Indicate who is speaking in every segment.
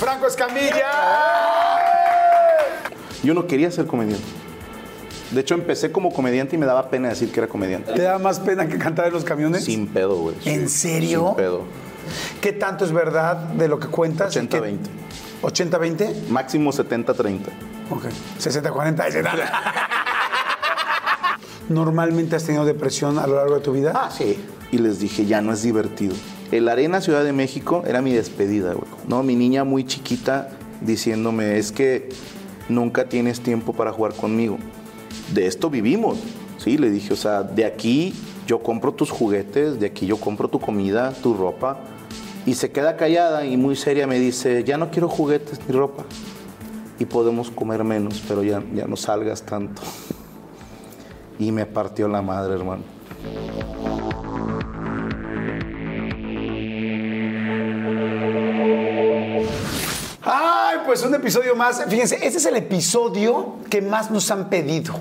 Speaker 1: Franco Escamilla.
Speaker 2: Yo no quería ser comediante. De hecho, empecé como comediante y me daba pena decir que era comediante.
Speaker 1: ¿Te da más pena que cantar en los camiones?
Speaker 2: Sin pedo, güey.
Speaker 1: ¿En serio?
Speaker 2: Sin pedo.
Speaker 1: ¿Qué tanto es verdad de lo que cuentas?
Speaker 2: 80-20.
Speaker 1: ¿80-20?
Speaker 2: Máximo 70-30.
Speaker 1: Ok. 60-40. Ese nada. ¿Normalmente has tenido depresión a lo largo de tu vida?
Speaker 2: Ah, sí. Y les dije, ya no es divertido. El Arena Ciudad de México era mi despedida, güey. No, mi niña muy chiquita diciéndome, es que nunca tienes tiempo para jugar conmigo. De esto vivimos. Sí, le dije, o sea, de aquí yo compro tus juguetes, de aquí yo compro tu comida, tu ropa. Y se queda callada y muy seria me dice, ya no quiero juguetes ni ropa. Y podemos comer menos, pero ya, ya no salgas tanto. Y me partió la madre, hermano.
Speaker 1: Pues un episodio más. Fíjense, este es el episodio que más nos han pedido.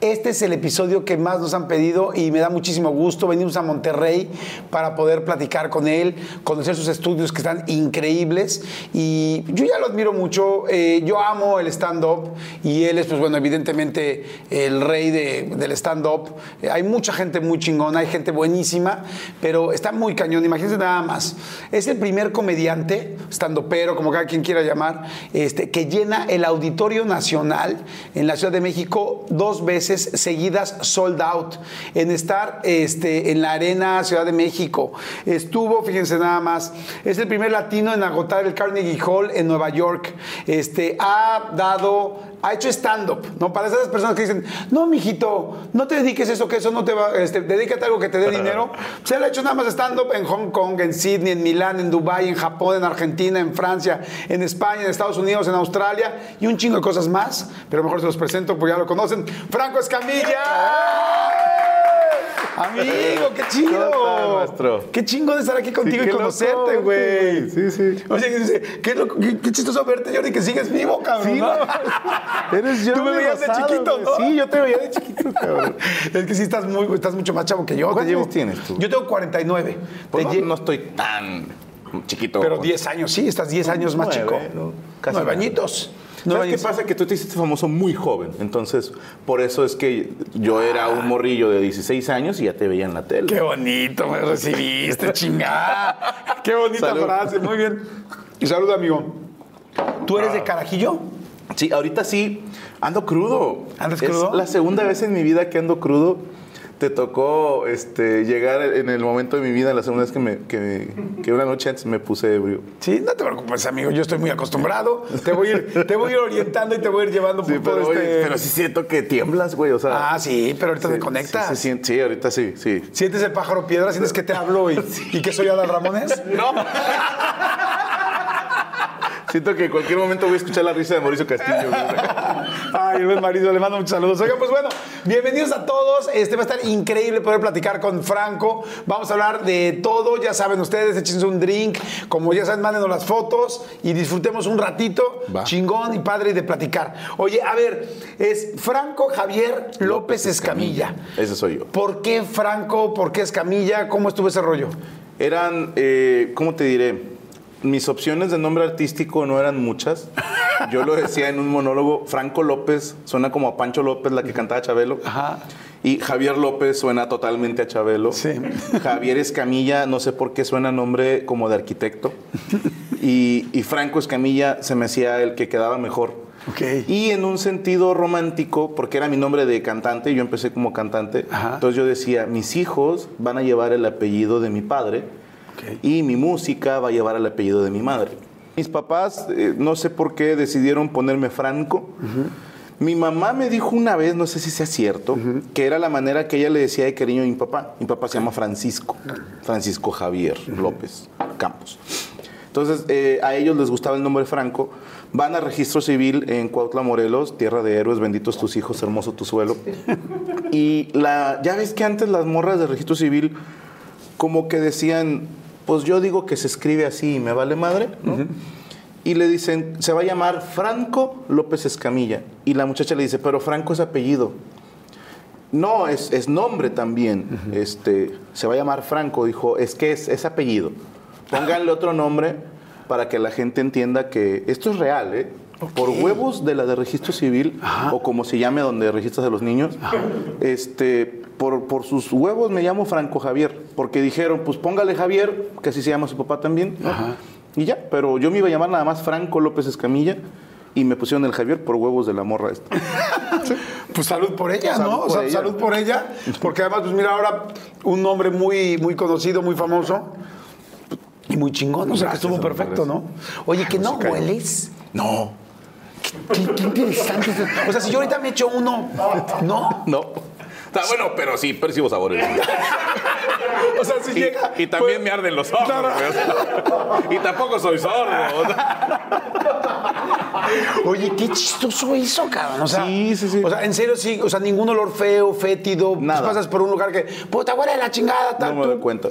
Speaker 1: Este es el episodio que más nos han pedido y me da muchísimo gusto. Venimos a Monterrey para poder platicar con él, conocer sus estudios que están increíbles. Y yo ya lo admiro mucho. eh, yo amo el stand-up y él es, pues bueno, evidentemente el rey de- del stand-up. Eh, hay mucha gente muy chingona, hay gente buenísima, pero está muy cañón. Imagínense nada más. Es el primer comediante, stand-upero, como cada quien quiera llamar, este, que llena el Auditorio Nacional en la Ciudad de México dos veces seguidas sold out. En estar este, en la Arena Ciudad de México. Estuvo, fíjense nada más, es el primer latino en agotar el Carnegie Hall en Nueva York. Este, ha dado ha hecho stand-up, ¿no? Para esas personas que dicen, no, mijito, no te dediques a eso, que eso no te va, este, dedícate a algo que te dé dinero. Se le ha hecho nada más stand-up en Hong Kong, en Sydney, en Milán, en Dubái, en Japón, en Argentina, en Francia, en España, en Estados Unidos, en Australia y un chingo de cosas más. Pero mejor se los presento porque ya lo conocen. Franco Escamilla. Amigo, qué chido. Qué chingo de estar aquí contigo y conocerte, güey.
Speaker 2: Sí, sí.
Speaker 1: Oye, dice, qué, loco, qué, qué chistoso verte, Jordi, que sigues vivo, cabrón.
Speaker 2: Sí,
Speaker 1: ¿no?
Speaker 2: Eres yo.
Speaker 1: Tú me veías de chiquito.
Speaker 2: Sí, yo te veía de chiquito, cabrón.
Speaker 1: Es que sí estás muy, estás mucho más chavo que yo.
Speaker 2: ¿Cuántos años tienes tú?
Speaker 1: Yo tengo 49.
Speaker 2: Pues
Speaker 1: Te
Speaker 2: no, estoy tan chiquito.
Speaker 1: pero 10 años, sí, estás 10 años más chico.
Speaker 2: ¿no? Casi
Speaker 1: Nueve
Speaker 2: nada.
Speaker 1: Añitos.
Speaker 2: ¿Sabes qué
Speaker 1: años.
Speaker 2: pasa? Que tú te hiciste famoso muy joven. Entonces, por eso es que yo era un morrillo de 16 años y ya te veía en la tele.
Speaker 1: Qué bonito me recibiste, chingada. Qué bonita
Speaker 2: Salud.
Speaker 1: frase, muy bien. Y salud, amigo. ¿Tú eres de Carajillo?
Speaker 2: Sí, ahorita sí, ando crudo.
Speaker 1: ¿Andas
Speaker 2: Es
Speaker 1: crudo?
Speaker 2: la segunda vez en mi vida que ando crudo. Te tocó este, llegar en el momento de mi vida, la segunda vez que, me, que, que una noche antes me puse ebrio.
Speaker 1: Sí, no te preocupes, amigo. Yo estoy muy acostumbrado. Te voy a ir, te voy a ir orientando y te voy a ir llevando
Speaker 2: Sí,
Speaker 1: por todo
Speaker 2: pero, oye,
Speaker 1: este...
Speaker 2: pero sí siento que tiemblas, güey. O sea,
Speaker 1: Ah, sí, pero ahorita
Speaker 2: sí,
Speaker 1: te conectas.
Speaker 2: Sí, sí, ahorita sí, sí.
Speaker 1: ¿Sientes el pájaro piedra? ¿Sientes que te hablo y, y que soy Adal Ramones?
Speaker 2: No. Siento que en cualquier momento voy a escuchar la risa de Mauricio Castillo. güey.
Speaker 1: Ay, buen marido, le mando muchos saludos. Oigan, pues bueno, bienvenidos a todos. Este va a estar increíble poder platicar con Franco. Vamos a hablar de todo, ya saben ustedes, échense un drink. Como ya saben, mándenos las fotos y disfrutemos un ratito
Speaker 2: Va.
Speaker 1: chingón y padre de platicar. Oye, a ver, es Franco Javier López Escamilla.
Speaker 2: Ese soy yo.
Speaker 1: ¿Por qué Franco? ¿Por qué Escamilla? ¿Cómo estuvo ese rollo?
Speaker 2: Eran, eh, ¿cómo te diré? Mis opciones de nombre artístico no eran muchas. Yo lo decía en un monólogo. Franco López suena como a Pancho López, la que cantaba Chabelo.
Speaker 1: Ajá.
Speaker 2: Y Javier López suena totalmente a Chabelo.
Speaker 1: Sí.
Speaker 2: Javier Escamilla, no sé por qué suena nombre como de arquitecto. Y, y Franco Escamilla se me hacía el que quedaba mejor.
Speaker 1: Ok.
Speaker 2: Y en un sentido romántico, porque era mi nombre de cantante, yo empecé como cantante,
Speaker 1: Ajá.
Speaker 2: entonces yo decía, mis hijos van a llevar el apellido de mi padre. Y mi música va a llevar el apellido de mi madre. Mis papás, eh, no sé por qué, decidieron ponerme Franco. Mi mamá me dijo una vez, no sé si sea cierto, que era la manera que ella le decía de cariño a mi papá. Mi papá se llama Francisco, Francisco Javier López Campos. Entonces, eh, a ellos les gustaba el nombre Franco. Van a registro civil en Cuautla, Morelos, tierra de héroes, benditos tus hijos, hermoso tu suelo. Y la, ya ves que antes las morras de registro civil como que decían, pues yo digo que se escribe así y me vale madre, ¿no? Y le dicen, se va a llamar Franco López Escamilla. Y la muchacha le dice, pero Franco es apellido. No, es, es nombre también. este, se va a llamar Franco. Dijo, es que es, es apellido. Pónganle otro nombre para que la gente entienda que esto es real, ¿eh? Por huevos de la de registro civil, o como se llame donde registras a los niños, este, por, por sus huevos me llamo Franco Javier, porque dijeron, pues póngale Javier, que así se llama su papá también, ¿no? y ya, pero yo me iba a llamar nada más Franco López Escamilla, y me pusieron el Javier por huevos de la morra esta.
Speaker 1: Pues salud por ella,
Speaker 2: Salud
Speaker 1: ¿no?
Speaker 2: por
Speaker 1: O sea,
Speaker 2: ella.
Speaker 1: salud por ella. Porque además, pues mira, ahora un nombre muy, muy conocido, muy famoso. Y muy chingón, o sea, que estuvo perfecto, ¿no? Oye, que no
Speaker 2: se cayó.
Speaker 1: hueles.
Speaker 2: No,
Speaker 1: Qué, qué interesante. O sea, si yo ahorita me echo uno, ¿no?
Speaker 2: no. Está bueno, pero sí percibo sabores.
Speaker 1: O sea, si
Speaker 2: Y,
Speaker 1: llega.
Speaker 2: y también
Speaker 1: pues,
Speaker 2: me arden los ojos. Y tampoco soy sordo.
Speaker 1: Oye, qué chistoso eso, cabrón. O sea,
Speaker 2: Sí, sí, sí.
Speaker 1: O sea, en serio, sí. O sea, ningún olor feo, fétido. Pues
Speaker 2: Nada.
Speaker 1: pasas por un lugar que, puta, huele de la chingada, tal.
Speaker 2: No me doy cuenta.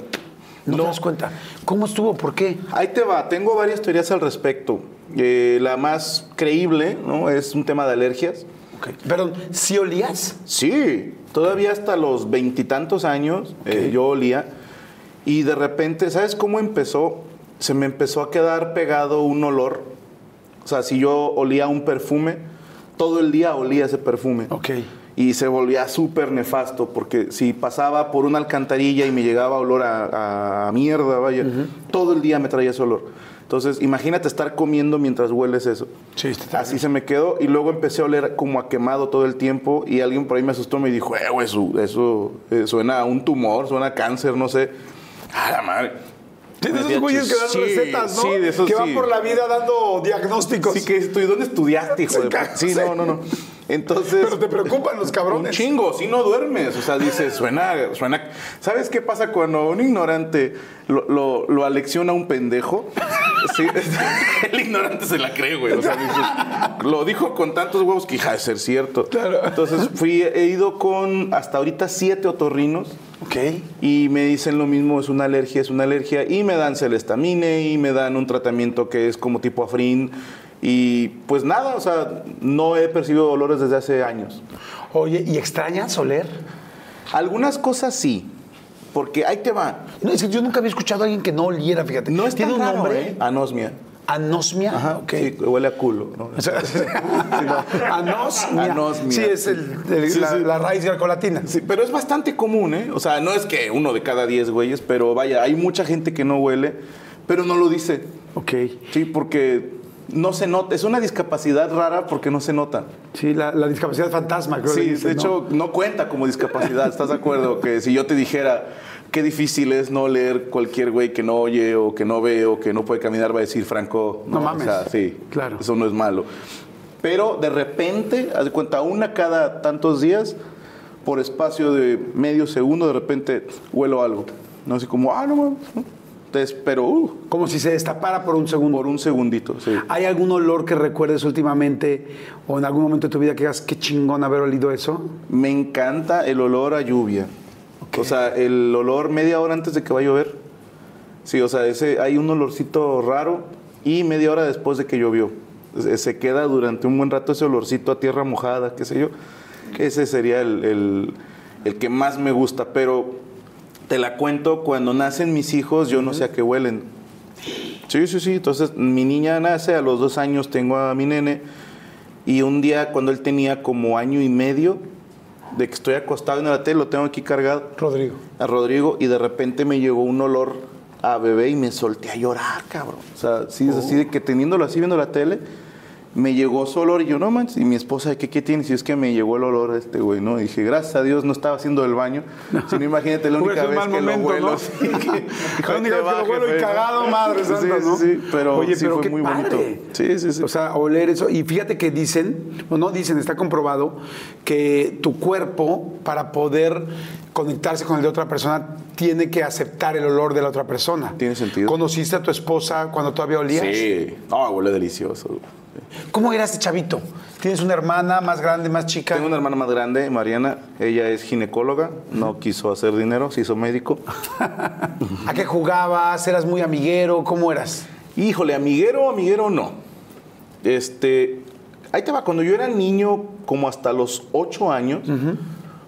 Speaker 1: No, te das cuenta. ¿Cómo estuvo? ¿Por qué?
Speaker 2: Ahí te va, tengo varias teorías al respecto. Eh, la más creíble ¿no? es un tema de alergias.
Speaker 1: Ok. Perdón, ¿sí olías?
Speaker 2: Sí, todavía hasta los veintitantos años eh, yo olía y de repente, ¿sabes cómo empezó? Se me empezó a quedar pegado un olor. O sea, si yo olía un perfume, todo el día olía ese perfume.
Speaker 1: Ok.
Speaker 2: Y se volvía súper nefasto porque si pasaba por una alcantarilla y me llegaba olor a, a mierda, vaya, todo el día me traía ese olor. Entonces, imagínate estar comiendo mientras hueles eso.
Speaker 1: Sí,
Speaker 2: Así se me quedó y luego empecé a oler como a quemado todo el tiempo y alguien por ahí me asustó y me dijo, eh, güey, eso, eso eh, suena a un tumor, suena a cáncer, no sé. A la madre.
Speaker 1: De esos güeyes que dan
Speaker 2: sí,
Speaker 1: recetas, ¿no?
Speaker 2: Sí, de esos
Speaker 1: Que van
Speaker 2: sí.
Speaker 1: por la vida dando diagnósticos.
Speaker 2: Sí, que estoy, ¿dónde estudiaste, hijo de Sí, no, no, no. Entonces...
Speaker 1: Pero te preocupan los
Speaker 2: Un
Speaker 1: cabrones.
Speaker 2: chingo, si no duermes. O sea, dices, suena, suena. ¿Sabes qué pasa cuando un ignorante lo, lo, lo alecciona a un pendejo? Sí, el ignorante se la cree, güey. O sea, dices, lo dijo con tantos huevos que hija de ser cierto.
Speaker 1: Claro.
Speaker 2: Entonces fui, he ido con hasta ahorita siete otorrinos.
Speaker 1: Ok.
Speaker 2: Y me dicen lo mismo, es una alergia, es una alergia. Y me dan celestamine y me dan un tratamiento que es como tipo afrin. Y pues nada, o sea, no he percibido dolores desde hace años.
Speaker 1: Oye, ¿y extrañas oler?
Speaker 2: Algunas cosas sí, porque ahí te va.
Speaker 1: No, es que yo nunca había escuchado a alguien que no oliera, fíjate.
Speaker 2: No es
Speaker 1: ¿Tiene
Speaker 2: tan
Speaker 1: un
Speaker 2: raro,
Speaker 1: nombre?
Speaker 2: ¿eh? Anosmia.
Speaker 1: Anosmia.
Speaker 2: Ajá,
Speaker 1: ok.
Speaker 2: sí, huele a culo. ¿no?
Speaker 1: Anosmia.
Speaker 2: Anosmia.
Speaker 1: Sí, es el- el-
Speaker 2: Sí,
Speaker 1: la,
Speaker 2: sí.
Speaker 1: la raíz grecolatina.
Speaker 2: Sí, pero es bastante común, ¿eh? O sea, no es que uno de cada diez güeyes, pero vaya, hay mucha gente que no huele, pero no lo dice.
Speaker 1: Ok.
Speaker 2: Sí, porque no se nota. Es una discapacidad rara porque no se nota.
Speaker 1: Sí, la, la discapacidad fantasma, creo que
Speaker 2: Sí,
Speaker 1: dicen,
Speaker 2: de
Speaker 1: ¿no?
Speaker 2: hecho, ¿no? cuenta como discapacidad. ¿Estás de acuerdo? Que si yo te dijera qué difícil es no leer cualquier güey que no oye o que no ve o que no puede caminar, va a decir, Franco,
Speaker 1: No mames.
Speaker 2: O sea, sí,
Speaker 1: Claro.
Speaker 2: Eso no es malo. Pero de repente, haz de cuenta, una cada tantos días, por espacio de medio segundo, de repente huelo algo. No así como, ah, no mames. ¿no? Entonces, pero uh,
Speaker 1: Como si se destapara por un segundo.
Speaker 2: por un segundito, sí.
Speaker 1: ¿Hay algún olor que recuerdes últimamente o en algún momento de tu vida que digas qué chingón haber olido eso?
Speaker 2: Me encanta el olor a lluvia. O sea, el olor media hora antes de que va a llover. Sí, o sea, ese, hay un olorcito raro y media hora después de que llovió. Se- queda durante un buen rato ese olorcito a tierra mojada, qué sé yo. Ese sería el, el- el que más me gusta. Pero te la cuento, cuando nacen mis hijos, yo no sé a qué huelen. Sí, sí, sí. Entonces, mi niña nace, a los dos años tengo a mi nene. Y un día, cuando él tenía como año y medio, de que estoy acostado en la tele, lo tengo aquí cargado,
Speaker 1: Rodrigo.
Speaker 2: a Rodrigo, y de repente me llegó un olor a bebé y me solté a llorar, cabrón. O sea, sí, es así de que teniéndolo así, viendo la tele, me llegó su olor y yo, no manches, y mi esposa, ¿qué, qué tienes? Y es que me llegó el olor a este güey, ¿no? Y dije, gracias a Dios no estaba haciendo el baño. Si no, imagínate la única vez que
Speaker 1: momento,
Speaker 2: lo huelo.
Speaker 1: ¿no?
Speaker 2: sí, que-
Speaker 1: La única vez que lo huelo y cagado, madre
Speaker 2: Sí,
Speaker 1: santa,
Speaker 2: sí, pero
Speaker 1: Oye,
Speaker 2: sí
Speaker 1: pero
Speaker 2: fue
Speaker 1: qué
Speaker 2: muy
Speaker 1: padre.
Speaker 2: bonito. Sí, sí, sí.
Speaker 1: O sea, oler eso. Y fíjate que dicen, o no dicen, está comprobado, que tu cuerpo, para poder conectarse con el de otra persona, tiene que aceptar el olor de la otra persona.
Speaker 2: Tiene sentido.
Speaker 1: ¿Conociste a tu esposa cuando todavía olías?
Speaker 2: Sí, no, huele delicioso.
Speaker 1: ¿Cómo era este chavito? ¿Tienes una hermana más grande, más chica?
Speaker 2: Tengo una hermana más grande, Mariana. Ella es ginecóloga, no quiso hacer dinero, se hizo médico.
Speaker 1: ¿A qué jugabas? ¿Eras muy amiguero? ¿Cómo eras?
Speaker 2: Híjole, amiguero, amiguero no. Este, ahí te va, cuando yo era niño, como hasta los ocho años,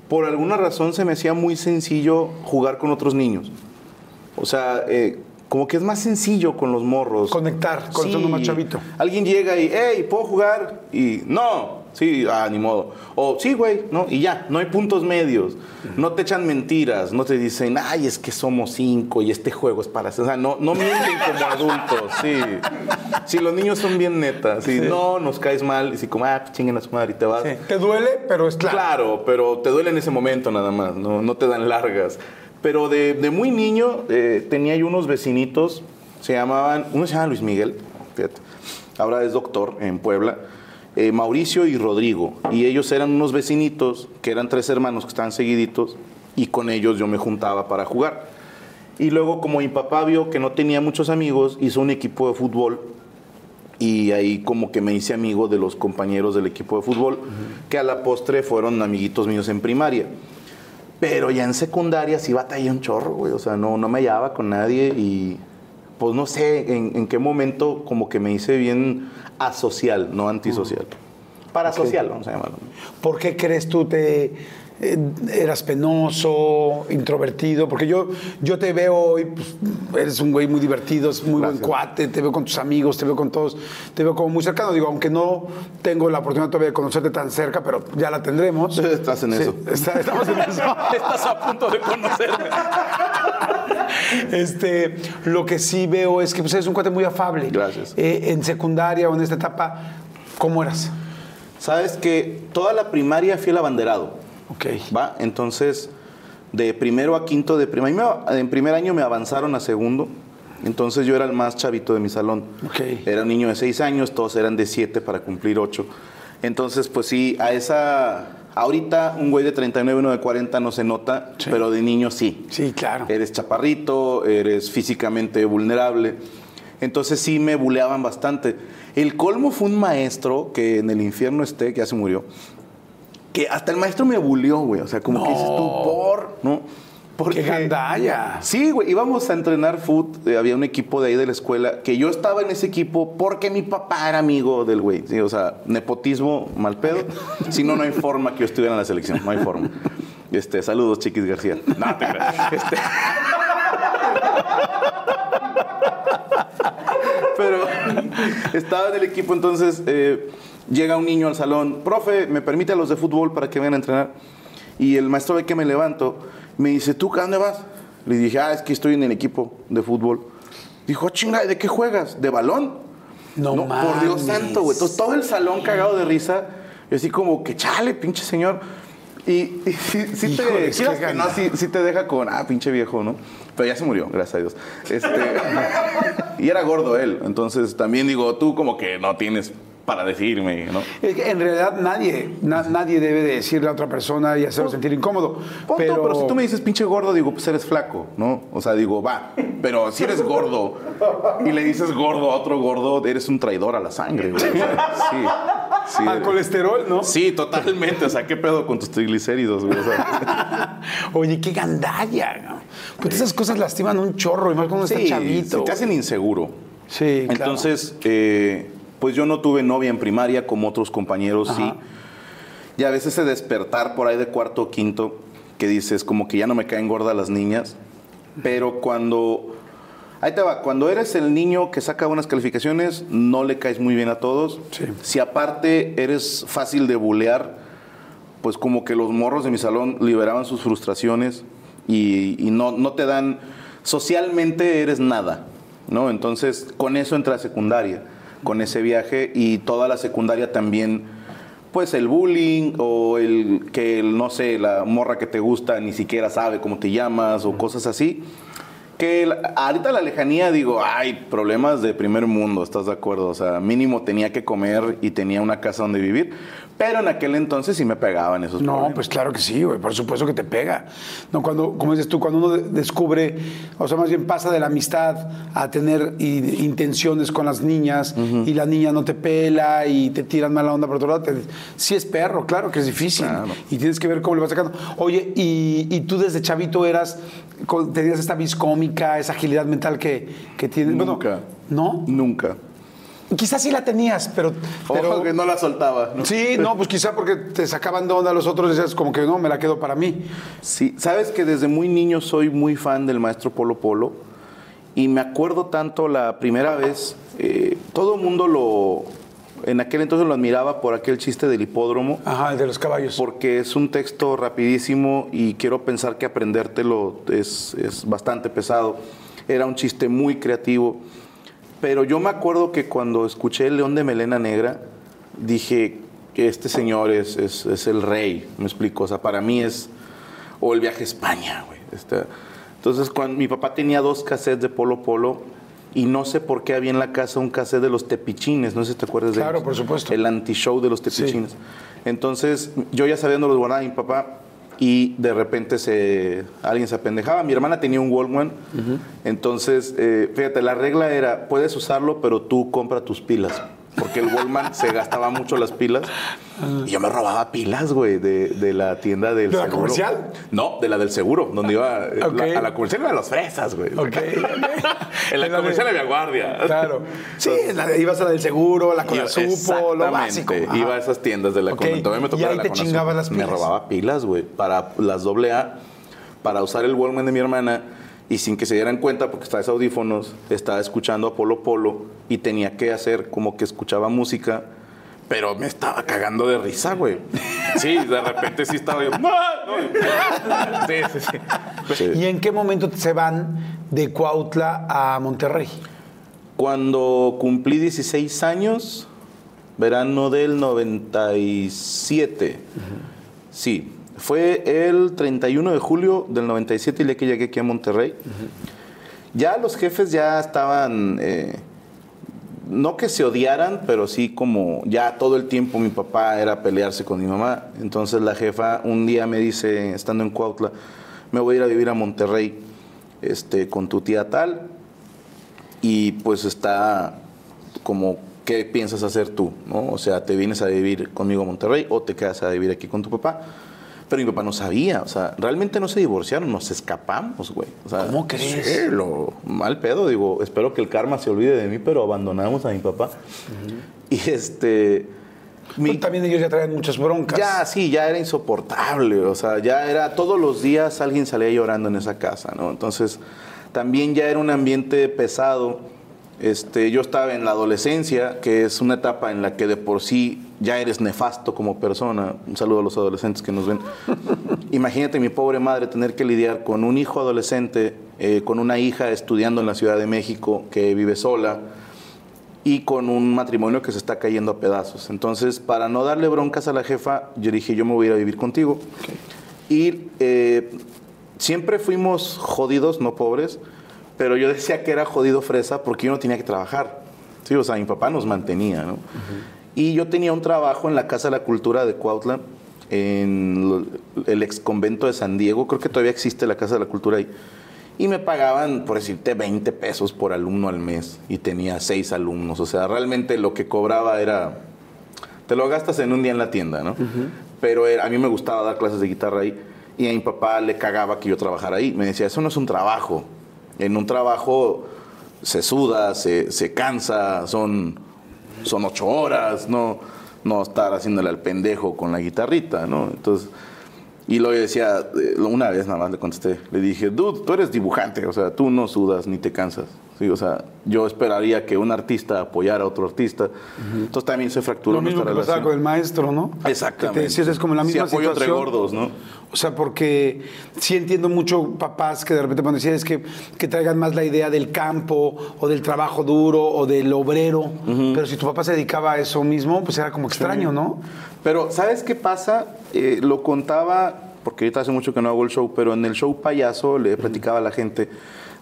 Speaker 2: por alguna razón se me hacía muy sencillo jugar con otros niños. O sea, eh, como que es más sencillo con los morros.
Speaker 1: Conectar con
Speaker 2: Sí.
Speaker 1: más chavito.
Speaker 2: Alguien llega y, hey, ¿puedo jugar? Y no, sí, ah, ni modo. O sí, güey, ¿no? Y ya, no hay puntos medios. No te echan mentiras, no te dicen, ay, es que somos cinco y este juego es para... O sea, no, no mienten como adultos, sí. Sí, los niños son bien netas. Sí, no, nos caes mal. Y si como, ah, pues chinguen a su madre y te vas.
Speaker 1: Sí. Te duele, pero es claro.
Speaker 2: Claro, pero te duele en ese momento nada más, no, no te dan largas. Pero de, de muy niño eh, tenía yo unos vecinitos, se llamaban, uno se llama Luis Miguel, fíjate, ahora es doctor en Puebla, eh, Mauricio y Rodrigo, y ellos eran unos vecinitos, que eran tres hermanos que estaban seguiditos, y con ellos yo me juntaba para jugar. Y luego como mi papá vio que no tenía muchos amigos, hizo un equipo de fútbol y ahí como que me hice amigo de los compañeros del equipo de fútbol, que a la postre fueron amiguitos míos en primaria. Pero ya en secundaria sí batallé un chorro, güey. O sea, no, no me hallaba con nadie y pues no sé en, en qué momento como que me hice bien asocial, no antisocial. Parasocial, vamos a llamarlo.
Speaker 1: ¿Por qué crees tú te eh, eras penoso, introvertido? Porque yo, yo te veo hoy, pues, eres un güey muy divertido, es muy
Speaker 2: Gracias.
Speaker 1: buen cuate, te veo con tus amigos, te veo con todos, te veo como muy cercano. Digo, aunque no tengo la oportunidad todavía de conocerte tan cerca, pero ya la tendremos.
Speaker 2: Estás en
Speaker 1: Sí,
Speaker 2: eso.
Speaker 1: está- estamos en eso.
Speaker 2: Estás a punto de conocerme.
Speaker 1: Este, lo que sí veo es que pues, eres un cuate muy afable.
Speaker 2: Gracias.
Speaker 1: Eh, en secundaria o en esta etapa, ¿cómo eras?
Speaker 2: Sabes que toda la primaria fui el abanderado.
Speaker 1: Ok.
Speaker 2: ¿Va? Entonces, de primero a quinto de primaria, en primer año me avanzaron a segundo. Entonces yo era el más chavito de mi salón.
Speaker 1: Ok.
Speaker 2: Era un niño de seis años, todos eran de siete para cumplir ocho. Entonces, pues sí, a esa... Ahorita un güey de 39, uno de 40 no se nota,
Speaker 1: Sí.
Speaker 2: pero de niño sí.
Speaker 1: Sí, claro.
Speaker 2: Eres chaparrito, eres físicamente vulnerable. Entonces sí me buleaban bastante. El colmo fue un maestro que en el infierno esté, que ya se murió, que hasta el maestro me buleó, güey. O sea, como que dices tú, por, ¿no?
Speaker 1: ¡Qué gandalla!
Speaker 2: Sí, güey, íbamos a entrenar foot, eh, había un equipo de ahí de la escuela, que yo estaba en ese equipo porque mi papá era amigo del güey, ¿sí? o sea, nepotismo, mal pedo, si no, no hay forma que yo estuviera en la selección, no hay forma. Este, saludos, Chiquis García. No, te. Este- Pero estaba en el equipo, entonces eh, llega un niño al salón, profe, ¿me permite a los de fútbol para que vengan a entrenar? Y el maestro ve que me levanto, me dice, ¿tú a dónde vas? Le dije, ah, es que estoy en el equipo de fútbol. Dijo, chinga, ¿de qué juegas? ¿De balón?
Speaker 1: No
Speaker 2: por Dios
Speaker 1: mames.
Speaker 2: santo, güey. Entonces, todo el salón cagado de risa. Y así como que, chale, pinche señor. Y, y sí, sí te,
Speaker 1: qué
Speaker 2: que no, sí, sí te deja con, ah, pinche viejo, ¿no? Pero ya se murió, gracias a Dios. Este, y era gordo él. Entonces también digo, tú como que no tienes para decirme, ¿no?
Speaker 1: Es que en realidad nadie, na- nadie debe de decirle a otra persona y hacerlo sentir incómodo.
Speaker 2: Punto,
Speaker 1: pero,
Speaker 2: pero... si tú me dices pinche gordo, digo, pues eres flaco, ¿no? O sea, digo, va. Pero si eres gordo y le dices gordo a otro gordo, eres un traidor a la sangre, güey. O sea, Sí. sí.
Speaker 1: Al colesterol, ¿no?
Speaker 2: Sí, totalmente. O sea, ¿qué pedo con tus triglicéridos, güey? O sea,
Speaker 1: Oye, qué gandalla. ¿no? Pues esas cosas lastiman un chorro, y más cuando
Speaker 2: sí,
Speaker 1: está chavito.
Speaker 2: sí te hacen inseguro.
Speaker 1: Sí, claro.
Speaker 2: Entonces, eh, pues yo no tuve novia en primaria como otros compañeros, sí. Y a veces ese despertar por ahí de cuarto o quinto, que dices como que ya no me caen gordas las niñas, pero cuando... Ahí te va, cuando eres el niño que saca buenas calificaciones, no le caes muy bien a todos.
Speaker 1: Sí.
Speaker 2: Si aparte eres fácil de bulear, pues como que los morros de mi salón liberaban sus frustraciones y, y no, no te dan, socialmente eres nada, ¿no? Entonces con eso entra a secundaria, con ese viaje y toda la secundaria también, pues el bullying o el que, el, no sé, la morra que te gusta ni siquiera sabe cómo te llamas o cosas así. Que la- ahorita la lejanía digo, hay problemas de primer mundo, ¿estás de acuerdo? O sea, mínimo tenía que comer y tenía una casa donde vivir, pero en aquel entonces sí me pegaban esos
Speaker 1: No,
Speaker 2: problemas.
Speaker 1: pues claro que sí, güey, por supuesto que te pega. No, cuando, como dices tú, cuando uno de- descubre, o sea, más bien pasa de la amistad a tener intenciones con las niñas y la niña no te pela y te tiran mala onda por otro lado, te- sí es perro, claro que es difícil.
Speaker 2: Claro.
Speaker 1: Y tienes que ver cómo le vas sacando. Oye, y, y tú desde chavito eras, tenías esta vis cómica, esa agilidad mental que, que tienes. Bueno,
Speaker 2: Nunca.
Speaker 1: ¿No?
Speaker 2: Nunca.
Speaker 1: Quizás sí la tenías, pero... pero
Speaker 2: Ojo que no la soltaba. ¿no?
Speaker 1: Sí, no, pues quizá porque te sacaban de onda los otros y decías como que no, me la quedo para mí.
Speaker 2: Sí, sabes que desde muy niño soy muy fan del maestro Polo Polo Y me acuerdo tanto la primera vez, eh, todo el mundo lo, en aquel entonces lo admiraba por aquel chiste del hipódromo.
Speaker 1: Ajá, de los caballos.
Speaker 2: Porque es un texto rapidísimo y quiero pensar que aprendértelo es, es bastante pesado. Era un chiste muy creativo. Pero yo me acuerdo que cuando escuché El León de Melena Negra, dije que este señor es, es, es el rey, me explico. O sea, para mí es. O el viaje a España, güey. Este, entonces, cuando mi papá tenía dos cassettes de Polo Polo y no sé por qué había en la casa un cassette de los tepichines, no sé si te acuerdas de
Speaker 1: Claro, por supuesto.
Speaker 2: El anti-show de los tepichines. Entonces, yo ya sabía dónde los guardaba mi papá y de repente se, alguien se apendejaba. Mi hermana tenía un Walkman, entonces, eh, fíjate, la regla era, puedes usarlo, pero tú compra tus pilas. Porque el Walkman se gastaba mucho las pilas. Y yo me robaba pilas, güey, de, de la tienda del
Speaker 1: ¿De la
Speaker 2: seguro.
Speaker 1: comercial?
Speaker 2: No, de la del seguro, donde iba la- a la comercial a los fresas, güey.
Speaker 1: Ok,
Speaker 2: en la
Speaker 1: de-
Speaker 2: comercial había guardia.
Speaker 1: Claro. Sí, la de- ibas a la del seguro, la con
Speaker 2: Iba-
Speaker 1: la supo, lo básico. Ajá.
Speaker 2: Iba a esas tiendas de la
Speaker 1: Ok,
Speaker 2: Conant. Todavía me tocó
Speaker 1: y
Speaker 2: la
Speaker 1: ahí
Speaker 2: de la
Speaker 1: te
Speaker 2: Conazul.
Speaker 1: chingabas las
Speaker 2: Me
Speaker 1: pilas.
Speaker 2: robaba pilas, güey, para las doble A, para usar el Walkman de mi hermana y sin que se dieran cuenta, porque estaba esos audífonos, estaba escuchando a Polo Polo y tenía que hacer como que escuchaba música, pero me estaba cagando de risa, güey. Sí, de repente sí estaba yo. "No, no". Sí, sí, sí. Sí.
Speaker 1: ¿Y en qué momento se van de Cuautla a Monterrey?
Speaker 2: Cuando cumplí 16 años, verano del 97. Sí, fue el 31 de julio del 97 el día que llegué aquí a Monterrey. Ya los jefes ya estaban, eh, no que se odiaran, pero sí como ya todo el tiempo mi papá era pelearse con mi mamá. Entonces la jefa un día me dice, estando en Cuautla, me voy a ir a vivir a Monterrey este, con tu tía tal y pues está como qué piensas hacer tú, ¿no? O sea, te vienes a vivir conmigo a Monterrey o te quedas a vivir aquí con tu papá. Pero mi papá no sabía, o sea, realmente no se divorciaron, nos escapamos, güey. O sea,
Speaker 1: ¿Cómo crees?
Speaker 2: sí, lo mal pedo, digo, espero que el karma se olvide de mí, pero abandonamos a mi papá. Y este mi-
Speaker 1: Pero también ellos ya traían muchas broncas.
Speaker 2: ya, sí, ya era insoportable. O sea, ya era todos los días alguien salía llorando en esa casa, ¿no? Entonces, también ya era un ambiente pesado. Este, yo estaba en la adolescencia, que es una etapa en la que de por sí ya eres nefasto como persona. Un saludo a los adolescentes que nos ven. Imagínate mi pobre madre tener que lidiar con un hijo adolescente, eh, con una hija estudiando en la Ciudad de México que vive sola y con un matrimonio que se está cayendo a pedazos. Entonces, para no darle broncas a la jefa, yo dije, yo me voy a ir a vivir contigo. Y eh, siempre fuimos jodidos, no pobres, pero yo decía que era jodido fresa porque yo no tenía que trabajar. Sí, o sea, mi papá nos mantenía, ¿no? Y yo tenía un trabajo en la Casa de la Cultura de Cuautla, en el ex convento de San Diego, creo que todavía existe la Casa de la Cultura ahí. Y me pagaban, por decirte, 20 pesos por alumno al mes. Y tenía seis alumnos. O sea, realmente lo que cobraba era. Te lo gastas en un día en la tienda, ¿no? Pero era- a mí me gustaba dar clases de guitarra ahí. Y a mi papá le cagaba que yo trabajara ahí. Me decía, eso no es un trabajo. En un trabajo se suda, se, se cansa, son, son ocho horas, no, no estar haciéndole al pendejo con la guitarrita, ¿no? Entonces. Y luego yo decía, eh, una vez nada más le contesté, le dije, dude, tú eres dibujante, o sea, tú no sudas ni te cansas. Sí, o sea, yo esperaría que un artista apoyara a otro artista. Entonces también se fracturó
Speaker 1: Lo mismo que
Speaker 2: nuestra
Speaker 1: pasaba
Speaker 2: relación.
Speaker 1: con el maestro, ¿no?
Speaker 2: Exactamente.
Speaker 1: Que te decías, es como la
Speaker 2: Sí,
Speaker 1: misma
Speaker 2: apoyo entre gordos, ¿no?
Speaker 1: O sea, porque sí entiendo mucho papás que de repente cuando decían es que, que traigan más la idea del campo o del trabajo duro o del obrero. Pero si tu papá se dedicaba a eso mismo, pues era como extraño, ¿no?
Speaker 2: Pero, ¿sabes qué pasa? Eh, lo contaba, porque ahorita hace mucho que no hago el show, pero en el show payaso le platicaba a la gente,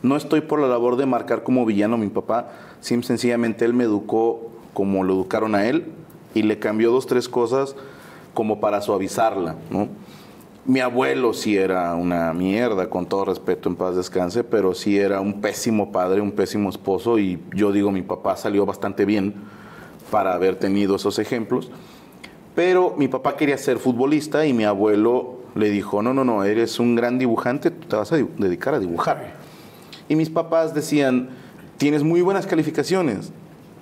Speaker 2: no estoy por la labor de marcar como villano a mi papá, sim sencillamente él me educó como lo educaron a él y le cambió dos, tres cosas como para suavizarla, ¿no? Mi abuelo sí era una mierda, con todo respeto, en paz descanse, pero sí era un pésimo padre, un pésimo esposo y yo digo, mi papá salió bastante bien para haber tenido esos ejemplos. Pero mi papá quería ser futbolista y mi abuelo le dijo, no, no, no, eres un gran dibujante, tú te vas a di- dedicar a dibujar. Y mis papás decían, tienes muy buenas calificaciones,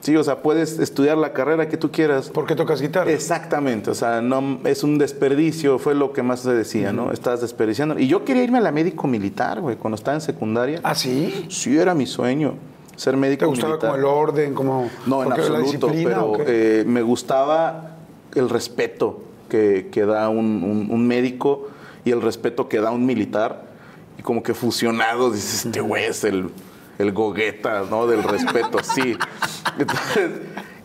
Speaker 2: Sí, o sea, puedes estudiar la carrera que tú quieras.
Speaker 1: ¿Por qué tocas guitarra?
Speaker 2: Exactamente, o sea, no es un desperdicio, fue lo que más se decía, ¿no? Estás desperdiciando. Y yo quería irme a la médico militar, güey, cuando estaba en secundaria.
Speaker 1: ¿Ah, sí?
Speaker 2: Sí, era mi sueño, ser médico
Speaker 1: ¿Te gustaba
Speaker 2: militar.
Speaker 1: como el orden, como
Speaker 2: No, en absoluto, pero eh, me gustaba el respeto que, que da un, un- un médico y el respeto que da un militar. Y como que fusionados, dices, este güey es el, el gogueta, ¿no? Del respeto, sí. Entonces,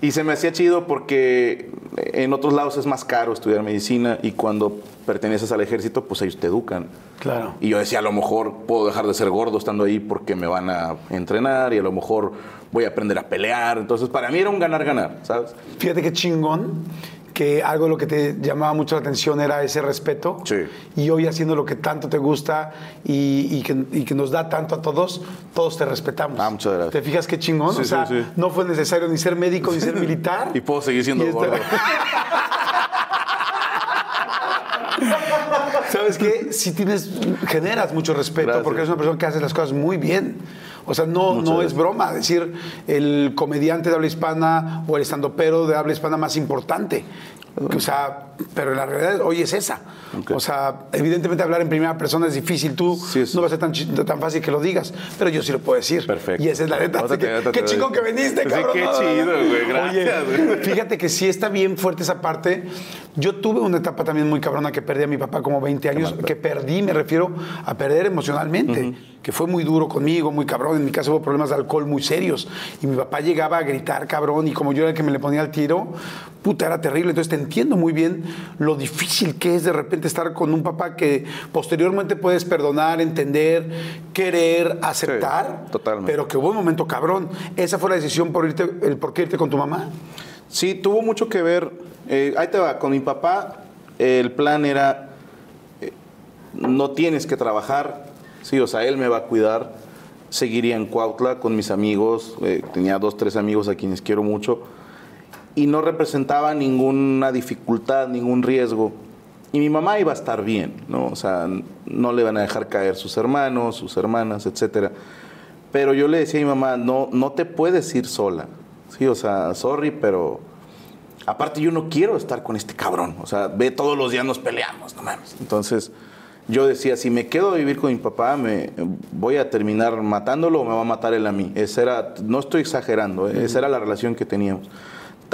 Speaker 2: y se me hacía chido porque en otros lados es más caro estudiar medicina y cuando perteneces al ejército, pues ellos te educan.
Speaker 1: Claro.
Speaker 2: Y yo decía, a lo mejor puedo dejar de ser gordo estando ahí porque me van a entrenar y a lo mejor voy a aprender a pelear. Entonces, para mí era un ganar-ganar, ¿sabes?
Speaker 1: Fíjate qué chingón que algo de lo que te llamaba mucho la atención era ese respeto.
Speaker 2: Sí.
Speaker 1: Y hoy haciendo lo que tanto te gusta y, y que, y que nos da tanto a todos, todos te respetamos.
Speaker 2: Ah, muchas gracias.
Speaker 1: ¿Te fijas qué chingón?
Speaker 2: Sí,
Speaker 1: o sea,
Speaker 2: sí,
Speaker 1: no fue necesario ni ser médico ni ser militar.
Speaker 2: Y puedo seguir siendo
Speaker 1: Y esta-
Speaker 2: gordo.
Speaker 1: ¿Sabes qué? Si tienes, generas mucho respeto
Speaker 2: Gracias.
Speaker 1: porque eres una persona que hace las cosas muy bien. O sea, no,
Speaker 2: Muchas
Speaker 1: no es broma decir el comediante de habla hispana o el estandopero de habla hispana más importante. O sea, pero la realidad hoy es esa.
Speaker 2: Ok.
Speaker 1: O sea, evidentemente hablar en primera persona es difícil. Tú
Speaker 2: Sí,
Speaker 1: no va a ser tan, tan fácil que lo digas, pero yo sí lo puedo decir.
Speaker 2: Perfecto.
Speaker 1: Y esa es la neta. Que, qué chingón que viniste,
Speaker 2: Sí,
Speaker 1: cabrón.
Speaker 2: qué chido, güey. Gracias,
Speaker 1: Oye,
Speaker 2: güey.
Speaker 1: Fíjate que sí está bien fuerte esa parte. Yo tuve una etapa también muy cabrona que perdí a mi papá como 20 años, que perdí, me refiero a perder emocionalmente, que fue muy duro conmigo, muy cabrón. En mi caso hubo problemas de alcohol muy serios y mi papá llegaba a gritar cabrón y como yo era el que me le ponía el tiro, puta, era terrible. Entonces entiendo muy bien lo difícil que es de repente estar con un papá que posteriormente puedes perdonar, entender, querer, aceptar,
Speaker 2: totalmente.
Speaker 1: pero que hubo un momento cabrón. Esa fue la decisión por irte, el por qué irte con tu mamá.
Speaker 2: Sí, tuvo mucho que ver. eh, ahí te va, con mi papá, eh, el plan era: eh, no tienes que trabajar, sí, o sea, él me va a cuidar. Seguiría en Cuautla con mis amigos, eh, tenía dos, tres amigos a quienes quiero mucho, y no representaba ninguna dificultad, ningún riesgo. Y mi mamá iba a estar bien, ¿no? O sea, no le van a dejar caer sus hermanos, sus hermanas, etcétera. Pero yo le decía a mi mamá, no, no te puedes ir sola. Sí, o sea, sorry, pero aparte yo no quiero estar con este cabrón. O sea, ve todos los días nos peleamos, no mames. Entonces, yo decía, si me quedo a vivir con mi papá, me voy a terminar matándolo o me va a matar él a mí. Esa era, no estoy exagerando, ¿eh? esa era la relación que teníamos.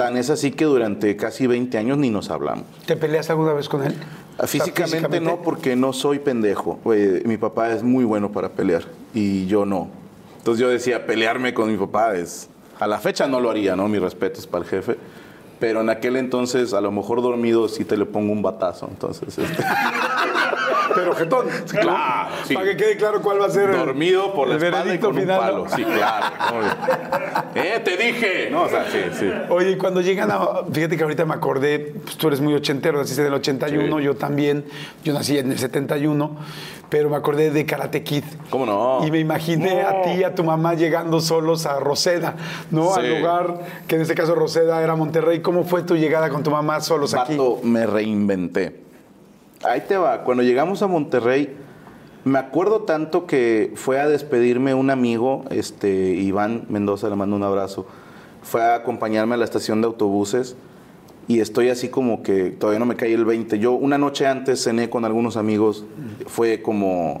Speaker 2: Tan es así que durante casi 20 años ni nos hablamos.
Speaker 1: ¿Te peleaste alguna vez con él?
Speaker 2: Ah,
Speaker 1: O sea,
Speaker 2: Físicamente, no, porque no soy pendejo. Mi papá es muy bueno para pelear y yo no. Entonces yo decía, pelearme con mi papá es... A la fecha no lo haría, ¿no? Mi respeto es para el jefe. Pero en aquel entonces, a lo mejor dormido, sí te le pongo un batazo. Entonces, este,
Speaker 1: Pero jetón.
Speaker 2: Claro, sí.
Speaker 1: Para que quede claro cuál va a ser
Speaker 2: dormido por la
Speaker 1: el
Speaker 2: espalda y con un palo. Sí, claro. ¿no? ¡Eh, te dije! No, o sea, sí, sí.
Speaker 1: Oye, cuando llegan a. Fíjate que ahorita me acordé, pues tú eres muy ochentero, naciste en el 81,
Speaker 2: Sí.
Speaker 1: yo también. Yo nací en el 71, pero me acordé de Karate Kid.
Speaker 2: ¿Cómo no?
Speaker 1: Y me imaginé
Speaker 2: No.
Speaker 1: a ti y a tu mamá llegando solos a Roseda, ¿no?
Speaker 2: Sí.
Speaker 1: Al lugar que en este caso Roseda era Monterrey. ¿Cómo fue tu llegada con tu mamá solos aquí?
Speaker 2: Vato, me reinventé. Ahí te va. Cuando llegamos a Monterrey, me acuerdo tanto que fue a despedirme un amigo, este, Iván Mendoza, le mando un abrazo. Fue a acompañarme a la estación de autobuses y estoy así como que todavía no me caí el 20. Yo una noche antes cené con algunos amigos. Fue como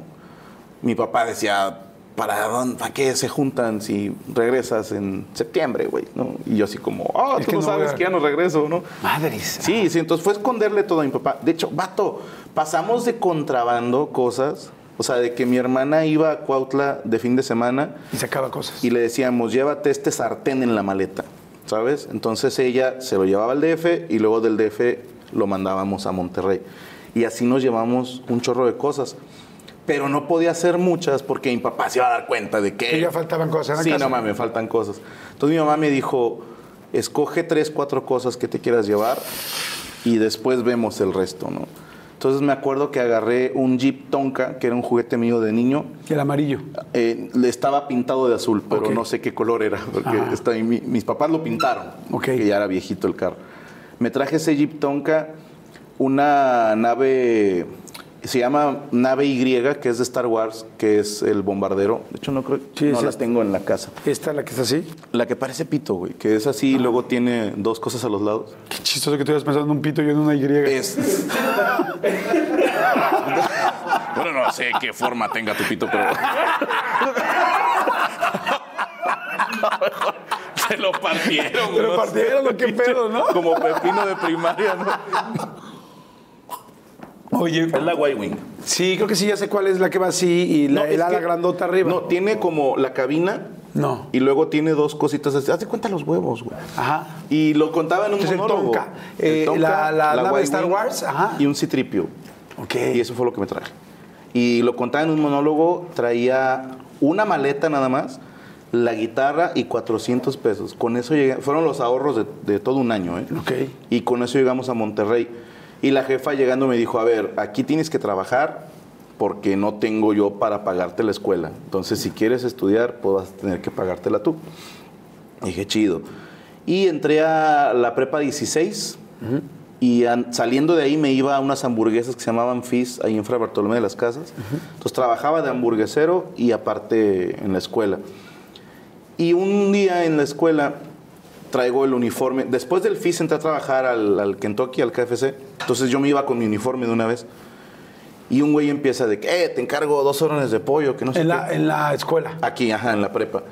Speaker 2: mi papá decía, ¿para dónde, para qué se juntan si regresas en septiembre, güey? ¿no? Y yo así como, ah, tú
Speaker 1: que
Speaker 2: no sabes que ya no regreso, ¿no?
Speaker 1: Madres.
Speaker 2: Sí, sí, entonces fue esconderle todo a mi papá. De hecho, vato, pasamos de contrabando cosas, o sea, de que mi hermana iba a Cuautla de fin de semana
Speaker 1: Y sacaba cosas.
Speaker 2: y le decíamos, llévate este sartén en la maleta, ¿sabes? Entonces ella se lo llevaba al DF y luego del DF lo mandábamos a Monterrey. Y así nos llevamos un chorro de cosas. Pero no podía hacer muchas porque mi papá se iba a dar cuenta de que...
Speaker 1: Que ya faltaban cosas en
Speaker 2: Sí,
Speaker 1: casa.
Speaker 2: no mames, me faltan cosas. Entonces mi mamá me dijo, escoge tres, cuatro cosas que te quieras llevar y después vemos el resto, ¿no? Entonces me acuerdo que agarré un Jeep Tonka, que era un juguete mío de niño,
Speaker 1: El amarillo.
Speaker 2: eh, le estaba pintado de azul, pero
Speaker 1: Ok.
Speaker 2: no sé qué color era, porque
Speaker 1: Ajá.
Speaker 2: está ahí, mi- mis papás lo pintaron,
Speaker 1: Ok.
Speaker 2: que ya era viejito el carro. Me traje ese Jeep Tonka, una nave Se llama nave Y, que es de Star Wars, que es el bombardero. De hecho, no creo
Speaker 1: Sí,
Speaker 2: no
Speaker 1: sí.
Speaker 2: las tengo en la casa.
Speaker 1: Esta, la que está así.
Speaker 2: La que parece pito, güey, que es así y luego tiene dos cosas a los lados.
Speaker 1: Qué chistoso que tú ibas pensando en un pito y en una Y.
Speaker 2: Es. bueno, no sé qué forma tenga tu pito, pero. Se lo partieron.
Speaker 1: Se lo partieron, ¿o qué pedo, no?
Speaker 2: Como pepino de primaria, ¿no?
Speaker 1: Oye,
Speaker 2: Es la Y-Wing.
Speaker 1: sí, creo que sí, ya sé cuál es la que va así y la,
Speaker 2: No,
Speaker 1: el ala grandota arriba.
Speaker 2: No, tiene como la cabina
Speaker 1: No.
Speaker 2: y luego tiene dos cositas así. Haz de cuenta los huevos, güey.
Speaker 1: Ajá.
Speaker 2: Y lo contaba en un
Speaker 1: Entonces, el
Speaker 2: monólogo.
Speaker 1: Tonka. Eh, la- la nave de Star Wars, ajá.
Speaker 2: Y un citripio.
Speaker 1: Ok.
Speaker 2: Y eso fue lo que me traje. Y lo contaba en un monólogo, traía una maleta nada más, la guitarra y 400 pesos. Con eso llegué, fueron los ahorros de, de todo un año, ¿eh?
Speaker 1: Ok.
Speaker 2: Y con eso llegamos a Monterrey. Y la jefa llegando me dijo, a ver, aquí tienes que trabajar porque no tengo yo para pagarte la escuela. Entonces, si quieres estudiar, pues vas a tener que pagártela tú. Y dije, chido. Y entré a la prepa 16 y an- saliendo de ahí me iba a unas hamburguesas que se llamaban Fizz, ahí en Fray Bartolomé de las Casas. Entonces trabajaba de hamburguesero y aparte en la escuela. Y un día en la escuela traigo el uniforme. Después del FIS entré a trabajar al, al Kentucky, al KFC. Entonces yo me iba con mi uniforme de una vez. Y un güey empieza de que, eh, te encargo dos órdenes de pollo, que no sé
Speaker 1: En
Speaker 2: qué.
Speaker 1: la, en la escuela.
Speaker 2: Aquí, ajá, en la prepa.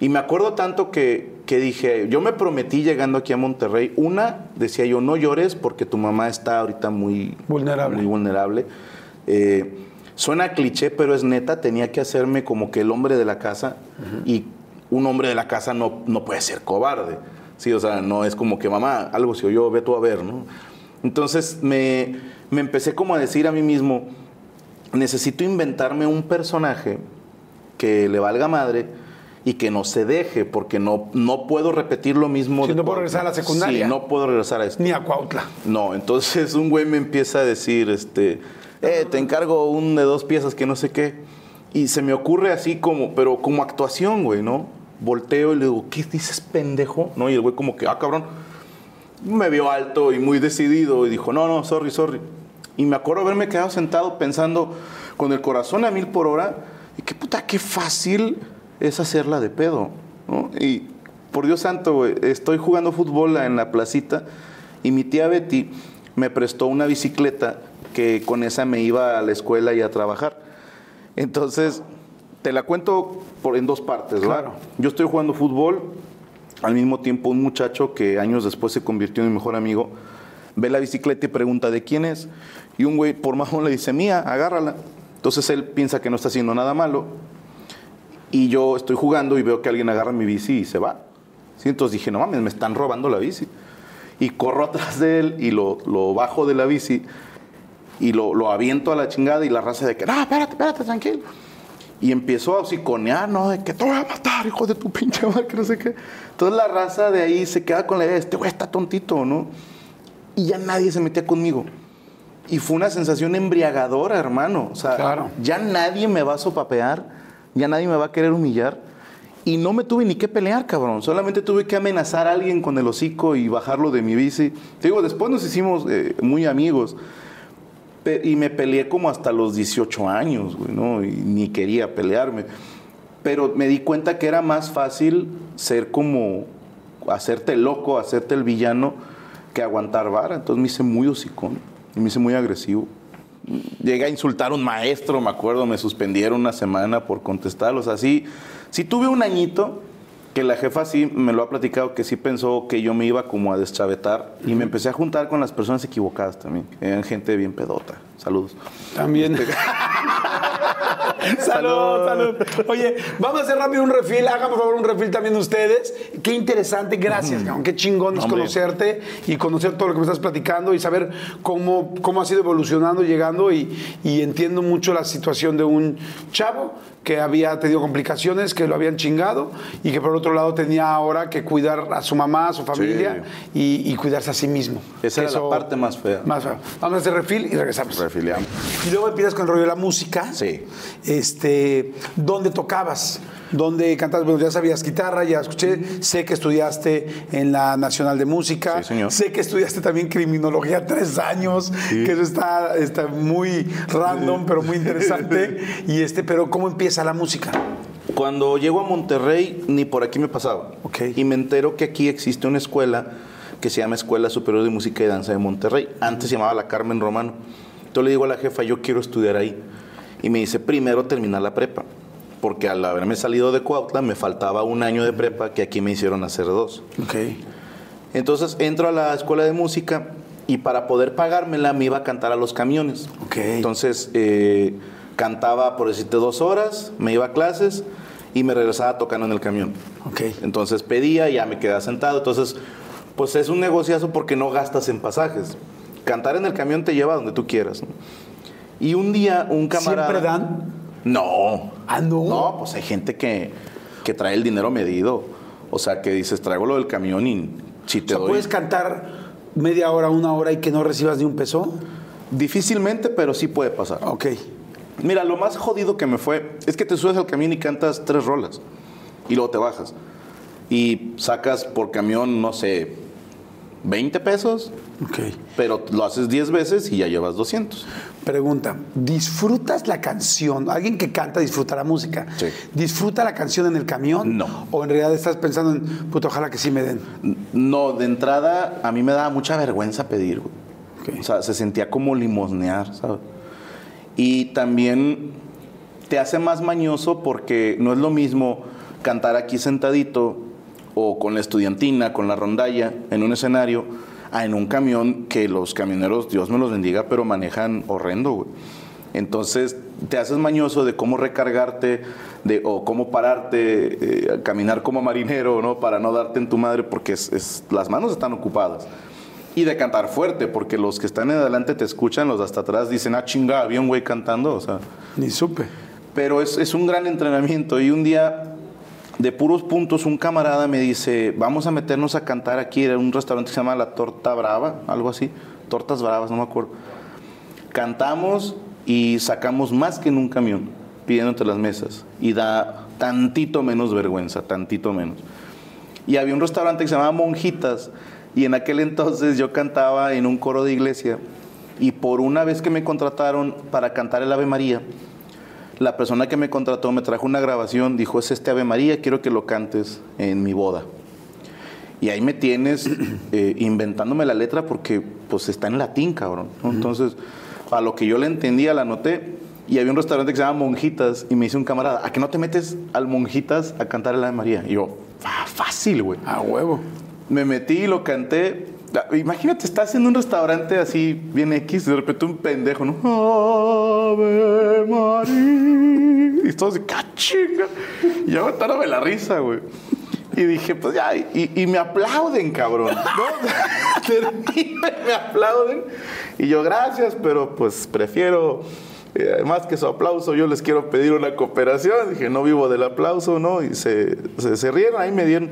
Speaker 2: Y me acuerdo tanto que, que dije, yo me prometí llegando aquí a Monterrey, una, decía yo, no llores porque tu mamá está ahorita muy
Speaker 1: Vulnerable.
Speaker 2: Muy vulnerable. Eh, suena cliché, pero es neta, tenía que hacerme como que el hombre de la casa y un hombre de la casa no, no puede ser cobarde. Sí, o sea, no es como que mamá, algo si yo ve tú a ver, ¿no? Entonces me, me empecé como a decir a mí mismo, necesito inventarme un personaje que le valga madre y que no se deje, porque no, no puedo repetir lo mismo. De
Speaker 1: no puedo regresar a la secundaria.
Speaker 2: Sí, no puedo regresar a esto.
Speaker 1: Ni a Cuautla.
Speaker 2: No, entonces un güey me empieza a decir, este, eh, te encargo un de dos piezas que no sé qué. Y se me ocurre así como, pero como actuación, güey, ¿no? Volteo y le digo, ¿qué dices, pendejo? ¿No? Y el güey como que, ah, cabrón. Me vio alto y muy decidido y dijo, no, no, sorry, sorry. Y me acuerdo haberme quedado sentado pensando con el corazón a mil por hora, y qué puta, qué fácil es hacerla de pedo, ¿no? Y por Dios santo, estoy jugando fútbol en la placita y mi tía Betty me prestó una bicicleta que con esa me iba a la escuela y a trabajar. Entonces, te la cuento por, en dos partes, ¿verdad?
Speaker 1: Claro.
Speaker 2: Yo estoy jugando fútbol, al mismo tiempo un muchacho que años después se convirtió en mi mejor amigo, ve la bicicleta y pregunta de quién es. Y un güey por majón le dice, mía, agárrala. Entonces él piensa que no está haciendo nada malo. Y yo estoy jugando y veo que alguien agarra mi bici y se va. ¿Sí? Entonces dije, no mames, me están robando la bici. Y corro atrás de él y lo, lo bajo de la bici y lo, lo aviento a la chingada y la raza de que, no, espérate, espérate, tranquilo. Y empezó a hociconear, ¿no? De que te voy a matar, hijo de tu pinche madre, que no sé qué. Entonces la raza de ahí se queda con la idea, este güey está tontito, ¿no? Y ya nadie se metía conmigo. Y fue una sensación embriagadora, hermano. O sea,
Speaker 1: Claro.
Speaker 2: ya nadie me va a sopapear, ya nadie me va a querer humillar. Y no me tuve ni que pelear, cabrón. Solamente tuve que amenazar a alguien con el hocico y bajarlo de mi bici. Te digo, después nos hicimos eh, muy amigos. Y me peleé como hasta los 18 años, güey, ¿no? Y ni quería pelearme. Pero me di cuenta que era más fácil ser como, hacerte loco, hacerte el villano, que aguantar vara. Entonces me hice muy hocicón y me hice muy agresivo. Llegué a insultar a un maestro, me acuerdo, me suspendieron una semana por contestarlos. Así, sí tuve un añito que la jefa sí me lo ha platicado, que sí pensó que yo me iba como a deschavetar y me empecé a juntar con las personas equivocadas también, eran gente bien pedota. Saludos.
Speaker 1: También. salud, salud. Oye, vamos a hacer rápido un refil. Hagan por favor un refil también de ustedes. Qué interesante, gracias, cabrón. Qué chingón es
Speaker 2: Hombre.
Speaker 1: conocerte y conocer todo lo que me estás platicando y saber cómo, cómo has ido evolucionando, llegando. Y, y entiendo mucho la situación de un chavo que había tenido complicaciones, que lo habían chingado y que por otro lado tenía ahora que cuidar a su mamá, a su familia y, y cuidarse a sí mismo.
Speaker 2: Esa era la parte más fea.
Speaker 1: Más fea. Vamos a hacer refil y regresamos.
Speaker 2: Refiliamos.
Speaker 1: Y luego empiezas con el rollo de la música.
Speaker 2: Sí.
Speaker 1: Este, ¿dónde tocabas? ¿Dónde cantabas? Bueno, ya sabías guitarra, ya escuché. Sé que estudiaste en la Nacional de Música.
Speaker 2: Sí, señor.
Speaker 1: Sé que estudiaste también criminología tres años, que eso está, está muy random, pero muy interesante. y este, pero ¿cómo empieza la música?
Speaker 2: Cuando llego a Monterrey, ni por aquí me pasaba.
Speaker 1: Ok.
Speaker 2: Y me entero que aquí existe una escuela que se llama Escuela Superior de Música y Danza de Monterrey. Antes se llamaba la Carmen Romano. Entonces le digo a la jefa, yo quiero estudiar ahí. Y me dice, primero terminar la prepa. Porque al haberme salido de Cuautla, me faltaba un año de prepa que aquí me hicieron hacer dos.
Speaker 1: Ok.
Speaker 2: Entonces entro a la escuela de música y para poder pagármela me iba a cantar a los camiones.
Speaker 1: Ok.
Speaker 2: Entonces eh, cantaba, por decirte, dos horas, me iba a clases y me regresaba tocando en el camión.
Speaker 1: Ok.
Speaker 2: Entonces pedía y ya me quedaba sentado. Entonces, pues es un negociazo porque no gastas en pasajes. Cantar en el camión te lleva a donde tú quieras. ¿no? Y un día un camarada...
Speaker 1: ¿Siempre dan?
Speaker 2: No.
Speaker 1: Ah, no.
Speaker 2: No, pues hay gente que, que trae el dinero medido. O sea, que dices, traigo lo del camión y si
Speaker 1: O
Speaker 2: te
Speaker 1: sea,
Speaker 2: doy...
Speaker 1: ¿puedes cantar media hora, una hora y que no recibas ni un peso?
Speaker 2: Difícilmente, pero sí puede pasar.
Speaker 1: Ok.
Speaker 2: Mira, lo más jodido que me fue es que te subes al camión y cantas tres rolas y luego te bajas. Y sacas por camión, no sé, 20 pesos,
Speaker 1: Ok.
Speaker 2: pero lo haces 10 veces y ya llevas 200.
Speaker 1: Pregunta, ¿disfrutas la canción? ¿Alguien que canta disfruta la música?
Speaker 2: Sí.
Speaker 1: ¿Disfruta la canción en el camión?
Speaker 2: No.
Speaker 1: ¿O en realidad estás pensando en, puto, ojalá que sí me den?
Speaker 2: No, de entrada a mí me daba mucha vergüenza pedir. güey.
Speaker 1: Ok.
Speaker 2: O sea, se sentía como limosnear, ¿sabes? Y también te hace más mañoso porque no es lo mismo cantar aquí sentadito o con la estudiantina, con la rondalla, en un escenario, a en un camión que los camioneros, Dios me los bendiga, pero manejan horrendo, güey. Entonces te haces mañoso de cómo recargarte de, o cómo pararte, eh, caminar como marinero, ¿no? Para no darte en tu madre porque es- es- las manos están ocupadas. Y de cantar fuerte, porque los que están en adelante te escuchan, los de hasta atrás dicen, ah, chinga, había un güey cantando, o sea.
Speaker 1: Ni supe.
Speaker 2: Pero es, es un gran entrenamiento. Y un día, de puros puntos, un camarada me dice, vamos a meternos a cantar aquí en un restaurante que se llama La Torta Brava, algo así. Tortas Bravas, no me acuerdo. Cantamos y sacamos más que en un camión, pidiendo entre las mesas. Y da tantito menos vergüenza, tantito menos. Y había un restaurante que se llamaba Monjitas. Y en aquel entonces yo cantaba en un coro de iglesia. Y por una vez que me contrataron para cantar el Ave María, la persona que me contrató me trajo una grabación, dijo, es este Ave María, quiero que lo cantes en mi boda. Y ahí me tienes eh, inventándome la letra porque pues está en latín, cabrón. ¿no? Entonces, a lo que yo le entendía, la anoté. Y había un restaurante que se llama Monjitas y me dice un camarada, ¿a que no te metes al Monjitas a cantar el Ave María? Y yo, "Ah, fácil, güey.
Speaker 1: A huevo.
Speaker 2: Me metí y lo canté. Ah, Imagínate, estás en un restaurante así, bien X, de repente un pendejo, ¿no? Ave María. Y todos de cachinga. Y yo aventándome la risa, güey. Y dije, pues ya, y, y me aplauden, cabrón. ¿no? Y me aplauden. Y yo, gracias, pero pues prefiero, eh, más que su aplauso, yo les quiero pedir una cooperación. Dije, no vivo del aplauso, ¿no? Y se, se, se rieron, ahí me dieron.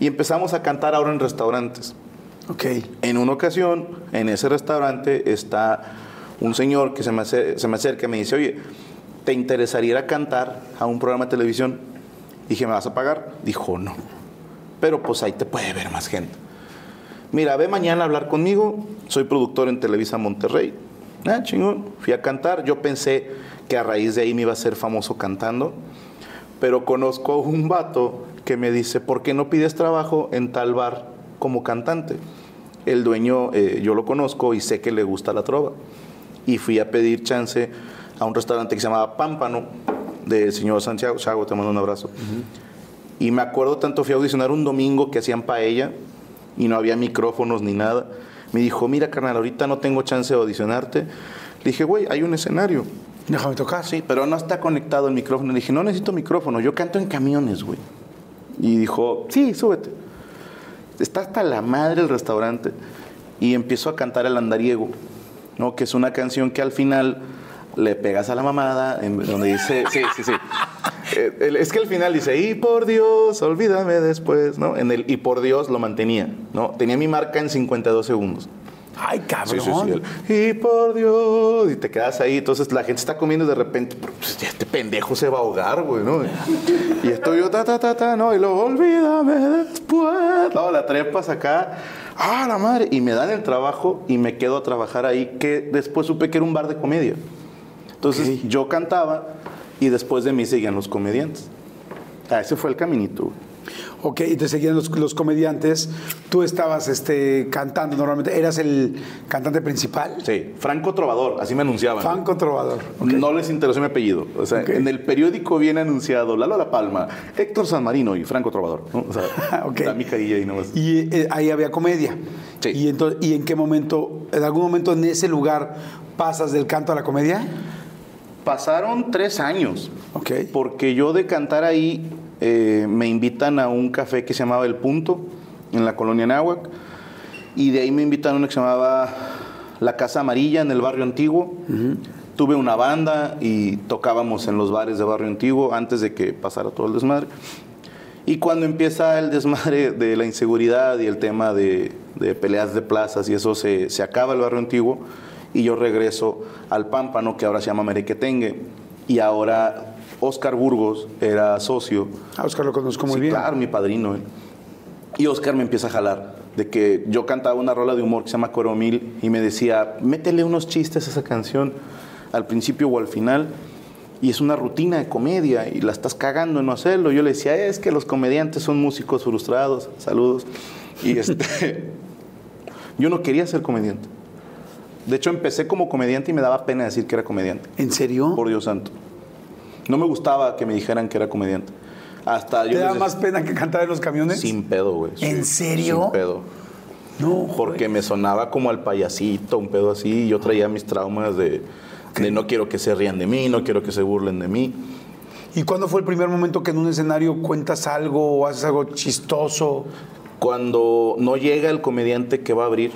Speaker 2: Y empezamos a cantar ahora en restaurantes.
Speaker 1: Ok.
Speaker 2: En una ocasión, en ese restaurante está un señor que se me, acer- se me acerca y me dice, oye, ¿te interesaría ir a cantar a un programa de televisión? Dije, ¿me vas a pagar? Dijo, no. Pero pues ahí te puede ver más gente. Mira, ve mañana a hablar conmigo. Soy productor en Televisa Monterrey. Ah, chingón. Fui a cantar. Yo pensé que a raíz de ahí me iba a ser famoso cantando. Pero conozco a un vato que me dice, ¿por qué no pides trabajo en tal bar como cantante? El dueño, eh, yo lo conozco y sé que le gusta la trova. Y fui a pedir chance a un restaurante que se llamaba Pámpano, del señor Santiago. Chago, te mando un abrazo. Y me acuerdo tanto, fui a audicionar un domingo que hacían paella y no había micrófonos ni nada. Me dijo, mira, carnal, ahorita no tengo chance de audicionarte. Le dije, güey, hay un escenario.
Speaker 1: Déjame tocar.
Speaker 2: Sí, pero no está conectado el micrófono. Le dije, no necesito micrófono, yo canto en camiones, güey. Y dijo, sí, súbete. Está hasta la madre el restaurante. Y empiezo a cantar el andariego, ¿no? Que es una canción que al final le pegas a la mamada, donde dice, sí, sí, sí. Eh, es que al final dice, y por Dios, olvídame después, ¿no? En el y por Dios lo mantenía, ¿no? Tenía mi marca en 52 segundos.
Speaker 1: Ay, cabrón.
Speaker 2: Sí, sí, sí. Y por Dios. Y te quedas ahí. Entonces la gente está comiendo y de repente, pues, este pendejo se va a ahogar, güey, ¿no? Y estoy yo, ta, ta, ta, ta, no. Y luego, olvídame después. No, la trepas acá. Ah, la madre. Y me dan el trabajo y me quedo a trabajar ahí, que después supe que era un bar de comedia. Entonces yo cantaba y después de mí seguían los comediantes. Ah, ese fue el caminito. güey.
Speaker 1: Ok, y te seguían los, los comediantes. Tú estabas este, cantando normalmente. ¿Eras el cantante principal?
Speaker 2: Sí, Franco Trovador, así me anunciaban.
Speaker 1: Franco Trovador.
Speaker 2: No les interesó mi apellido. O sea, en el periódico viene anunciado Lalo La Palma, Héctor San Marino y Franco Trovador. ¿no? O sea,
Speaker 1: Ok.
Speaker 2: la mica y ahí nomás.
Speaker 1: Y eh, ahí había comedia.
Speaker 2: Sí.
Speaker 1: Y, entonces, ¿Y en qué momento, en algún momento en ese lugar, pasas del canto a la comedia?
Speaker 2: Pasaron tres años.
Speaker 1: Ok.
Speaker 2: Porque yo de cantar ahí eh, me invitan a un café que se llamaba El Punto, en la colonia Náhuac. Y de ahí me invitan a uno que se llamaba La Casa Amarilla, en el barrio antiguo. Tuve una banda y tocábamos en los bares de barrio antiguo antes de que pasara todo el desmadre. Y cuando empieza el desmadre de la inseguridad y el tema de, de peleas de plazas y eso, se, se acaba el barrio antiguo y yo regreso al Pámpano, que ahora se llama Merequetengue. Y ahora Oscar Burgos era socio.
Speaker 1: A Oscar lo conozco muy
Speaker 2: Sí,
Speaker 1: bien.
Speaker 2: Claro, mi padrino. él. Y Oscar me empieza a jalar de que yo cantaba una rola de humor que se llama Coromil y me decía, métele unos chistes a esa canción al principio o al final. Y es una rutina de comedia y la estás cagando en no hacerlo. Yo le decía, es que los comediantes son músicos frustrados. Saludos. Y este, yo no quería ser comediante. De hecho, empecé como comediante y me daba pena decir que era comediante.
Speaker 1: ¿En serio?
Speaker 2: Por Dios santo. No me gustaba que me dijeran que era comediante. Hasta
Speaker 1: ¿Te
Speaker 2: yo
Speaker 1: da
Speaker 2: les-
Speaker 1: más pena que cantar en los camiones?
Speaker 2: sin pedo, güey.
Speaker 1: ¿En serio?
Speaker 2: Sin pedo.
Speaker 1: No,
Speaker 2: Porque me sonaba como al payasito, un pedo así. Y yo traía mis traumas de, de no quiero que se rían de mí, no quiero que se burlen de mí.
Speaker 1: ¿Y cuándo fue el primer momento que en un escenario cuentas algo o haces algo chistoso?
Speaker 2: Cuando no llega el comediante que va a abrir.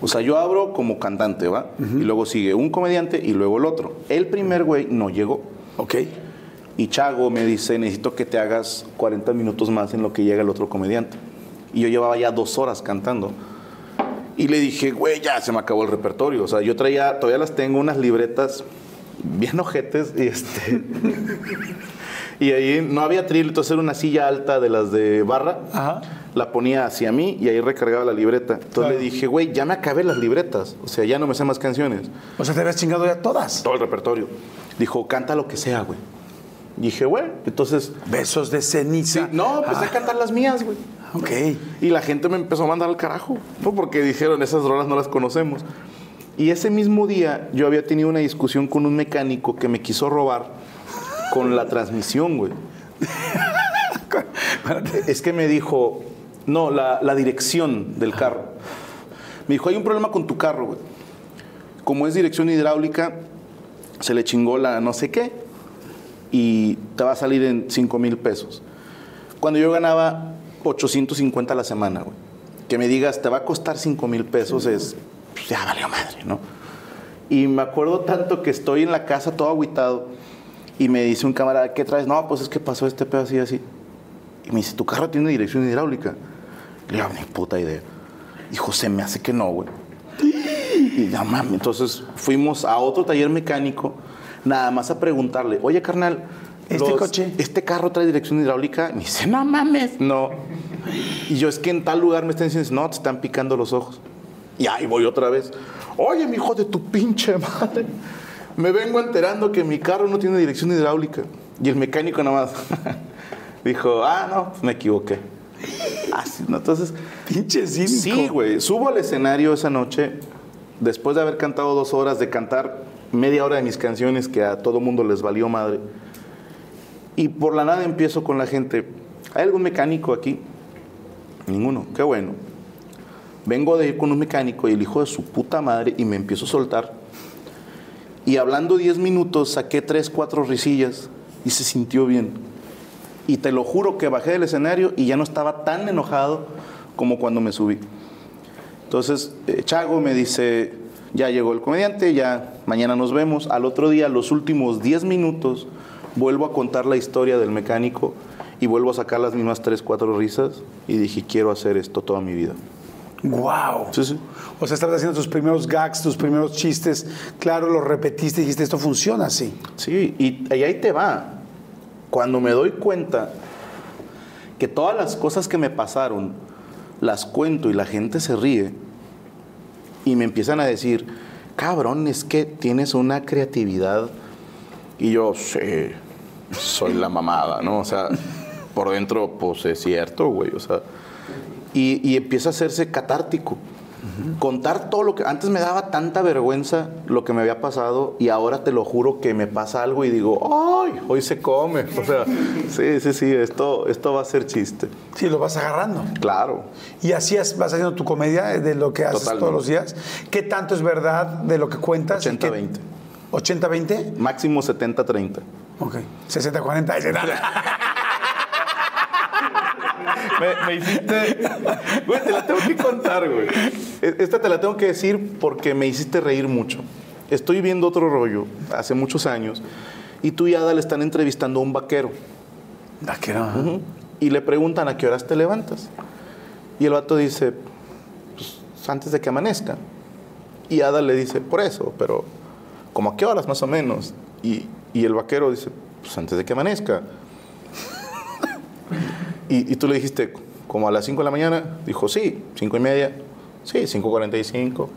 Speaker 2: O sea, yo abro como cantante, ¿va? Y luego sigue un comediante y luego el otro. El primer güey no llegó.
Speaker 1: Ok.
Speaker 2: Y Chago me dice, necesito que te hagas 40 minutos más en lo que llega el otro comediante. Y yo llevaba ya dos horas cantando. Y le dije, güey, ya se me acabó el repertorio. O sea, yo traía, todavía las tengo unas libretas bien ojetes y este... y ahí no había tril, entonces era una silla alta de las de barra.
Speaker 1: Ajá.
Speaker 2: La ponía hacia mí y ahí recargaba la libreta. Entonces
Speaker 1: Claro.
Speaker 2: le dije, güey, ya me acabé las libretas. O sea, ya no me sé más canciones
Speaker 1: O sea, te habías chingado ya todas.
Speaker 2: todo el repertorio. Dijo, canta lo que sea, güey. Dije, bueno, entonces,
Speaker 1: Besos de ceniza.
Speaker 2: sí, no, empecé a cantar las mías, güey.
Speaker 1: Ok.
Speaker 2: Y la gente me empezó a mandar al carajo, ¿no? Porque dijeron, esas rolas no las conocemos. Y ese mismo día yo había tenido una discusión con un mecánico que me quiso robar con la transmisión, güey. Es que me dijo, no, la, la dirección del carro. Me dijo, hay un problema con tu carro, güey. Como es dirección hidráulica, se le chingó la no sé qué y te va a salir en 5 mil pesos. Cuando yo ganaba 850 a la semana, güey. Que me digas, te va a costar 5 mil pesos, es, pues, ya valió madre, ¿no? Y me acuerdo tanto que estoy en la casa todo agüitado y me dice un camarada, ¿qué traes? No, pues es que pasó este pedo así y así. Y me dice, ¿tu carro tiene dirección hidráulica? Le digo, ni puta idea. Dijo, se me hace que no, güey. Y ya mames, entonces fuimos a otro taller mecánico, nada más a preguntarle, oye carnal,
Speaker 1: ¿Este coche?
Speaker 2: ¿este carro trae dirección hidráulica? Me dice, no mames, no. Y yo, es que en tal lugar me están diciendo, no, te están picando los ojos. Y ahí voy otra vez. Oye, mi hijo de tu pinche madre. Me vengo enterando que mi carro no tiene dirección hidráulica. Y el mecánico nada más dijo, ah, no, pues me equivoqué. Así, ¿no? Entonces,
Speaker 1: Pinche cínico.
Speaker 2: Sí, güey. Subo al escenario esa noche, después de haber cantado dos horas, de cantar media hora de mis canciones que a todo mundo les valió madre. Y por la nada empiezo con la gente. ¿Hay algún mecánico aquí? Ninguno. Qué bueno. Vengo de ir con un mecánico y el hijo de su puta madre y me empiezo a soltar. Y hablando 10 minutos saqué 3, 4 risillas y se sintió bien. Y te lo juro que bajé del escenario y ya no estaba tan enojado como cuando me subí. Entonces, eh, Chago me dice, ya llegó el comediante, ya mañana nos vemos. Al otro día, los últimos 10 minutos, vuelvo a contar la historia del mecánico y vuelvo a sacar las mismas 3, 4 risas y dije, quiero hacer esto toda mi vida.
Speaker 1: Wow.
Speaker 2: Sí, sí.
Speaker 1: O sea, estabas haciendo tus primeros gags, tus primeros chistes. Claro, los repetiste y dijiste, esto funciona así.
Speaker 2: Sí, y, y ahí te va. Cuando me doy cuenta que todas las cosas que me pasaron las cuento y la gente se ríe y me empiezan a decir, cabrón, es que tienes una creatividad. Y yo, sí, soy la mamada, ¿no? O sea, por dentro, pues es cierto, güey. O sea, y, y empieza a hacerse catártico. Contar todo lo que antes me daba tanta vergüenza lo que me había pasado y ahora te lo juro que me pasa algo y digo, ay, hoy se come. O sea, sí, sí, sí, esto, esto va a ser chiste.
Speaker 1: Sí, lo vas agarrando.
Speaker 2: Claro.
Speaker 1: Y así es- vas haciendo tu comedia de lo que haces
Speaker 2: Totalmente.
Speaker 1: todos los días. ¿Qué tanto es verdad de lo que cuentas? y qué-
Speaker 2: 80-20.
Speaker 1: ¿80-20?
Speaker 2: Máximo 70-30.
Speaker 1: Ok. 60-40.
Speaker 2: Me, me hiciste. Güey, te la tengo que contar, güey. E- Esta te la tengo que decir porque me hiciste reír mucho. Estoy viendo otro rollo hace muchos años y tú y Ada le están entrevistando a un vaquero.
Speaker 1: Vaquero.
Speaker 2: Y le preguntan a qué horas te levantas. Y el vato dice, pues antes de que amanezca. Y Ada le dice, por eso, pero ¿como a qué horas más o menos? Y, y el vaquero dice, pues antes de que amanezca. Y, y tú le dijiste, como a las 5 de la mañana, dijo, sí, 5 y media, sí, 5.45.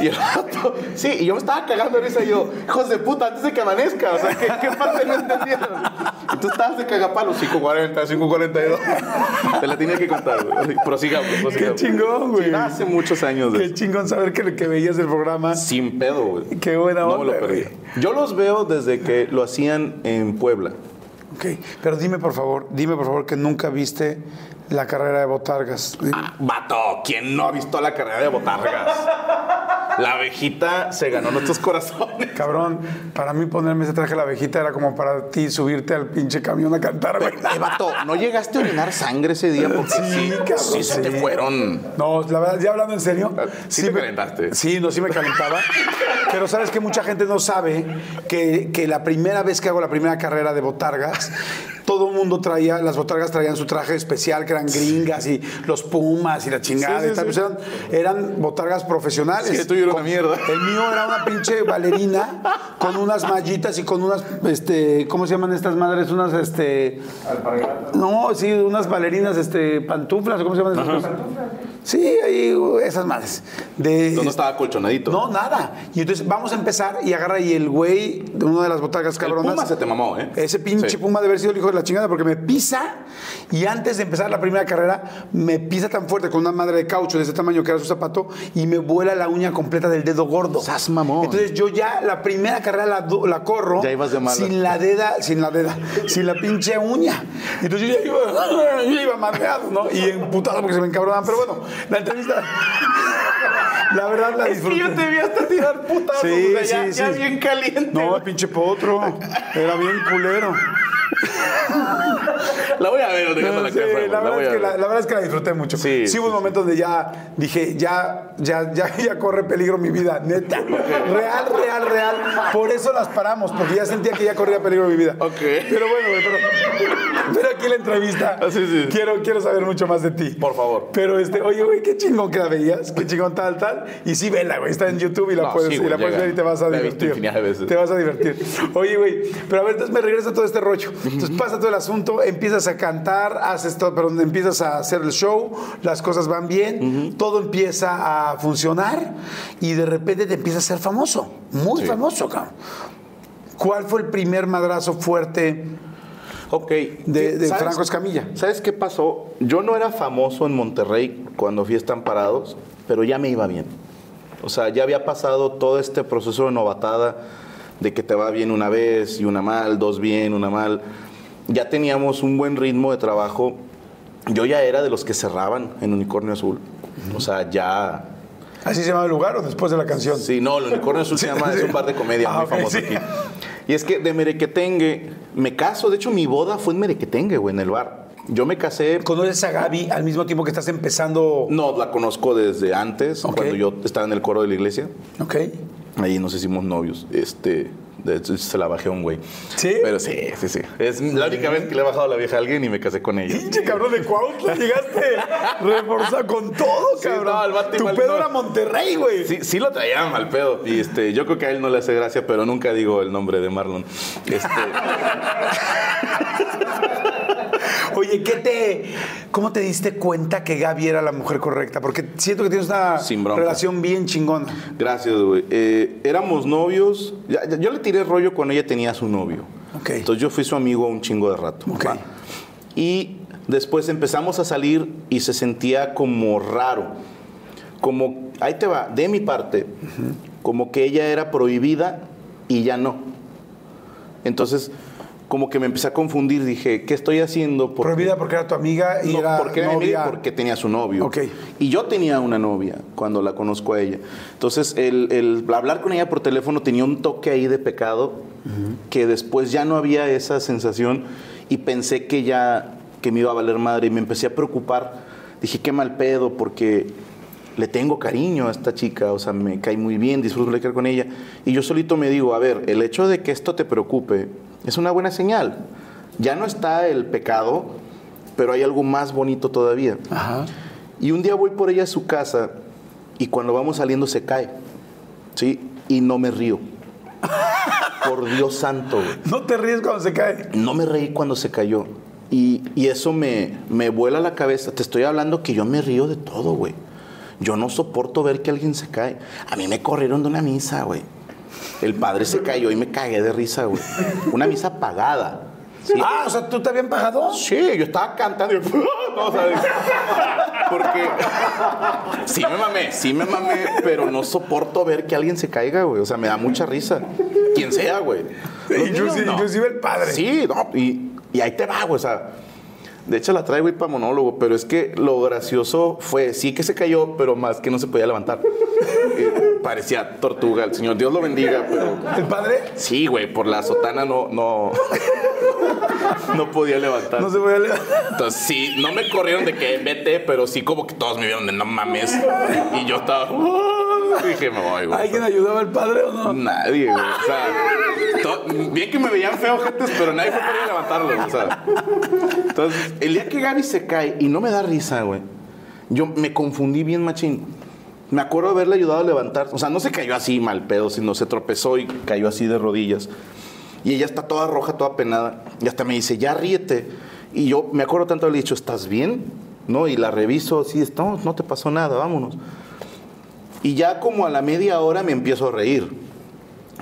Speaker 2: Y el vato, sí, y yo me estaba cagando de risa y yo, hijos de puta, antes de que amanezca, o sea, ¿qué, qué parte no entendieron? Y tú estabas de cagapalo, 5.40, 5.42. Te la tenía que contar, güey. Así, Prosigamos,
Speaker 1: Qué
Speaker 2: prosigamos.
Speaker 1: chingón, güey.
Speaker 2: Sí, hace muchos años
Speaker 1: Qué chingón saber que, que veías el programa.
Speaker 2: Sin pedo, güey.
Speaker 1: Qué buena
Speaker 2: No me
Speaker 1: onda,
Speaker 2: lo perdí. Yo los veo desde que lo hacían en Puebla.
Speaker 1: Ok. Pero dime, por favor, dime, por favor, que nunca viste la carrera de Botargas.
Speaker 2: Vato, ¿quién no ha visto la carrera de botargas? La abejita se ganó nuestros corazones.
Speaker 1: Cabrón, para mí ponerme ese traje de la abejita era como para ti subirte al pinche camión a cantar, güey.
Speaker 2: Eh, vato, ¿no llegaste a orinar sangre ese día? Porque sí, sí,
Speaker 1: cabrón,
Speaker 2: se te
Speaker 1: sí.
Speaker 2: fueron.
Speaker 1: No, la verdad, ya hablando en serio.
Speaker 2: Sí te
Speaker 1: me-
Speaker 2: calentaste.
Speaker 1: Sí, no, sí me calentaba. pero sabes que mucha gente no sabe que, que la primera vez que hago la primera carrera de botargas, todo el mundo traía, las botargas traían su traje especial, que eran gringas y los pumas y la chingada
Speaker 2: Sí, sí,
Speaker 1: y tal.
Speaker 2: sí.
Speaker 1: Pues eran, eran botargas profesionales.
Speaker 2: Sí, el tuyo era una mierda.
Speaker 1: El mío era una pinche bailarina con unas mallitas y con unas, este, ¿cómo se llaman estas madres? Unas, este... No, sí, unas bailarinas, este, pantuflas, ¿cómo se llaman esas cosas? Sí, ahí, esas madres. De,
Speaker 2: no estaba colchonadito.
Speaker 1: no, nada. Y entonces vamos a empezar y agarra y el güey de una de las botargas
Speaker 2: el
Speaker 1: cabronas.
Speaker 2: Puma se te mamó, ¿eh?
Speaker 1: Ese pinche
Speaker 2: Sí.
Speaker 1: puma de haber sido el hijo de la chingada porque me pisa y antes de empezar la primera carrera me pisa tan fuerte con una madre de caucho de ese tamaño que era su zapato y me vuela la uña completa del dedo gordo.
Speaker 2: Sas mamón.
Speaker 1: Entonces yo ya la primera carrera la, do- la corro
Speaker 2: Ya ibas de mala.
Speaker 1: sin la deda, sin la deda, sin la pinche uña. Entonces yo ya iba, yo iba madreado, ¿no? Y emputado porque se me encabronaban. Pero bueno, la entrevista, la verdad la
Speaker 2: Es que
Speaker 1: disfruté.
Speaker 2: yo te vi hasta tirar putazos,
Speaker 1: Sí,
Speaker 2: o sea, ya,
Speaker 1: sí,
Speaker 2: ya
Speaker 1: sí.
Speaker 2: bien caliente.
Speaker 1: No, pinche potro. Era bien culero.
Speaker 2: La voy a ver, dejando la
Speaker 1: Sí,
Speaker 2: güey,
Speaker 1: la, verdad es que la,
Speaker 2: ver.
Speaker 1: la verdad es que la disfruté mucho.
Speaker 2: Sí,
Speaker 1: Sí, hubo un
Speaker 2: sí,
Speaker 1: momento donde ya dije, ya, ya, ya, ya corre peligro mi vida, neta. Real, real, real. Por eso las paramos, porque ya sentía que ya corría peligro mi vida.
Speaker 2: Ok.
Speaker 1: Pero bueno, güey, pero, pero aquí la entrevista
Speaker 2: Ah, sí, sí.
Speaker 1: Quiero, quiero saber mucho más de ti.
Speaker 2: Por favor.
Speaker 1: Pero este, oye, güey, qué chingón que la veías, qué chingón tal, tal. Y sí, vela, güey, está en YouTube y la
Speaker 2: No,
Speaker 1: puedes,
Speaker 2: sí,
Speaker 1: y ver y te vas a
Speaker 2: La
Speaker 1: divertir.
Speaker 2: infinidad de veces.
Speaker 1: Te vas a divertir. Oye, güey, pero a ver, entonces me regresa todo este rollo. Entonces pasa todo el asunto, empiezas a cantar, haces todo, pero empiezas a hacer el show, las cosas van bien, todo empieza a funcionar y de repente te empiezas a ser famoso, muy
Speaker 2: Sí.
Speaker 1: famoso, cabrón. ¿Cuál fue el primer madrazo fuerte
Speaker 2: Ok.
Speaker 1: de, de
Speaker 2: ¿Sabes-
Speaker 1: Franco Escamilla?
Speaker 2: ¿Sabes qué pasó? Yo no era famoso en Monterrey cuando fui a Estamparados, pero ya me iba bien. O sea, ya había pasado todo este proceso de novatada de que te va bien una vez y una mal, dos bien, una mal. Ya teníamos un buen ritmo de trabajo. Yo ya era de los que cerraban en Unicornio Azul. O sea, ya...
Speaker 1: ¿Así se llama el lugar o después de la canción?
Speaker 2: Sí, no, el Unicornio Azul se llama, es un bar de comedia
Speaker 1: Ah,
Speaker 2: muy
Speaker 1: ok,
Speaker 2: famoso
Speaker 1: sí.
Speaker 2: aquí. Y es que de Merequetengue me caso, de hecho mi boda fue en Merequetengue, güey, en el bar. Yo me casé
Speaker 1: ¿Conoces a Gaby al mismo tiempo que estás empezando?
Speaker 2: No, la conozco desde antes, cuando yo estaba en el coro de la iglesia.
Speaker 1: Ok.
Speaker 2: Ahí nos hicimos novios. Este, se la bajé a un güey.
Speaker 1: ¿Sí?
Speaker 2: Pero sí, sí, sí. Es la única vez que le he bajado la vieja a alguien y me casé con ella.
Speaker 1: Pinche cabrón de Cuautla, llegaste reforzado con todo,
Speaker 2: Sí,
Speaker 1: cabrón.
Speaker 2: no, el vato
Speaker 1: tu pedo
Speaker 2: no.
Speaker 1: era Monterrey, güey.
Speaker 2: Sí, sí lo traía mal pedo. Y este, yo creo que a él no le hace gracia, pero nunca digo el nombre de Marlon. Este,
Speaker 1: Oye, ¿qué te, ¿cómo te diste cuenta que Gaby era la mujer correcta? Porque siento que tienes una relación bien chingona.
Speaker 2: gracias, güey. Eh, éramos novios. Ya- ya- yo le tiré rollo cuando ella tenía su novio.
Speaker 1: Ok.
Speaker 2: Entonces yo fui su amigo un chingo de rato.
Speaker 1: Ok.
Speaker 2: ¿va? Y después empezamos a salir y se sentía como raro. Como, ahí te va, de mi parte, como que ella era prohibida y ya no. Entonces, como que me empecé a confundir, dije, ¿qué estoy haciendo? Porque-
Speaker 1: Prohibida porque era tu amiga y
Speaker 2: no,
Speaker 1: era
Speaker 2: porque era
Speaker 1: novia.
Speaker 2: y porque tenía su novio.
Speaker 1: Ok.
Speaker 2: Y yo tenía una novia cuando la conozco a ella. Entonces, el, el hablar con ella por teléfono tenía un toque ahí de pecado que después ya no había esa sensación y pensé que ya que me iba a valer madre y me empecé a preocupar. Dije, qué mal pedo porque le tengo cariño a esta chica, o sea, me cae muy bien, disfruto platicar con ella. Y yo solito me digo, a ver, el hecho de que esto te preocupe es una buena señal. Ya no está el pecado, pero hay algo más bonito todavía.
Speaker 1: Ajá.
Speaker 2: Y un día voy por ella a su casa y cuando vamos saliendo se cae. ¿Sí? Y no me río. Por Dios santo, güey.
Speaker 1: No te ríes cuando se cae.
Speaker 2: No me reí cuando se cayó. Y, y eso me, me vuela la cabeza. Te estoy hablando que yo me río de todo, güey. Yo no soporto ver que alguien se cae. A mí me corrieron de una misa, güey. El padre se cayó y me cagué de risa, güey. Una misa pagada. Sí.
Speaker 1: Ah, o sea, ¿tú te habían pagado?
Speaker 2: Sí, yo estaba cantando y no, o sea, porque sí me mamé, sí me mamé, pero no soporto ver que alguien se caiga, güey. O sea, me da mucha risa. Quien sea, güey.
Speaker 1: Inclusive,
Speaker 2: no.
Speaker 1: inclusive el padre.
Speaker 2: Sí, no, y, y ahí te va, güey. O sea, de hecho la traigo ahí para monólogo, pero es que lo gracioso fue, sí que se cayó, pero más que no se podía levantar. Parecía tortuga, el Señor Dios lo bendiga, pero
Speaker 1: ¿El padre?
Speaker 2: sí, güey, por la sotana no, no, no podía levantar.
Speaker 1: No se puede levantar.
Speaker 2: Entonces sí, no me corrieron de que vete, pero sí como que todos me vieron de no mames. Y yo estaba, dije, me voy, güey.
Speaker 1: ¿Alguien ayudaba al padre o no?
Speaker 2: Nadie, güey. O sea, bien que me veían feo, gente, pero nadie fue para levantarlo. Entonces, el día que Gaby se cae y no me da risa, güey, yo me confundí bien machín. Me acuerdo haberle ayudado a levantar. O sea, no se cayó así mal pedo, sino se tropezó y cayó así de rodillas. Y ella está toda roja, toda penada. Y hasta me dice, ya ríete. Y yo me acuerdo tanto haberle dicho, ¿estás bien? ¿No? Y la reviso, sí, no, no te pasó nada, vámonos. Y ya como a la media hora me empiezo a reír.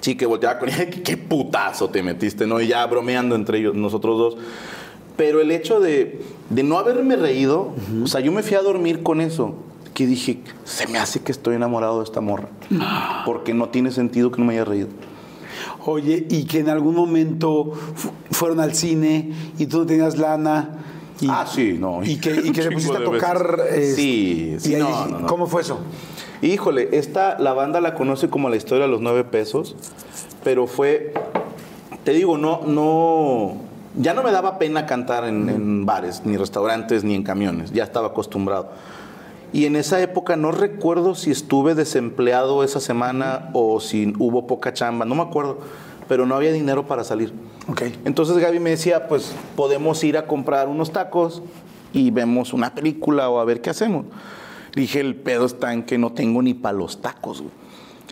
Speaker 2: Sí, que volteaba con ella, ¿qué, qué putazo te metiste, ¿no? Y ya bromeando entre ellos, nosotros dos. Pero el hecho de, de no haberme reído, o sea, yo me fui a dormir con eso. Que dije, se me hace que estoy enamorado de esta morra. Porque no tiene sentido que no me haya reído.
Speaker 1: Oye, y que en algún momento fu- fueron al cine y tú no tenías lana. Y,
Speaker 2: ah, sí, no.
Speaker 1: Y que, y que le pusiste a tocar. eh,
Speaker 2: Sí,
Speaker 1: y
Speaker 2: sí,
Speaker 1: ahí-
Speaker 2: no, no, no.
Speaker 1: ¿Cómo fue eso?
Speaker 2: Híjole, esta, la banda la conoce como la historia de los nueve pesos, pero fue, te digo, no, no, ya no me daba pena cantar en, en bares, ni restaurantes, ni en camiones, ya estaba acostumbrado. Y en esa época no recuerdo si estuve desempleado esa semana o si hubo poca chamba, no me acuerdo, pero no había dinero para salir.
Speaker 1: Ok.
Speaker 2: Entonces Gaby me decía, pues podemos ir a comprar unos tacos y vemos una película o a ver qué hacemos. Dije, el pedo está en que no tengo ni para los tacos. güey.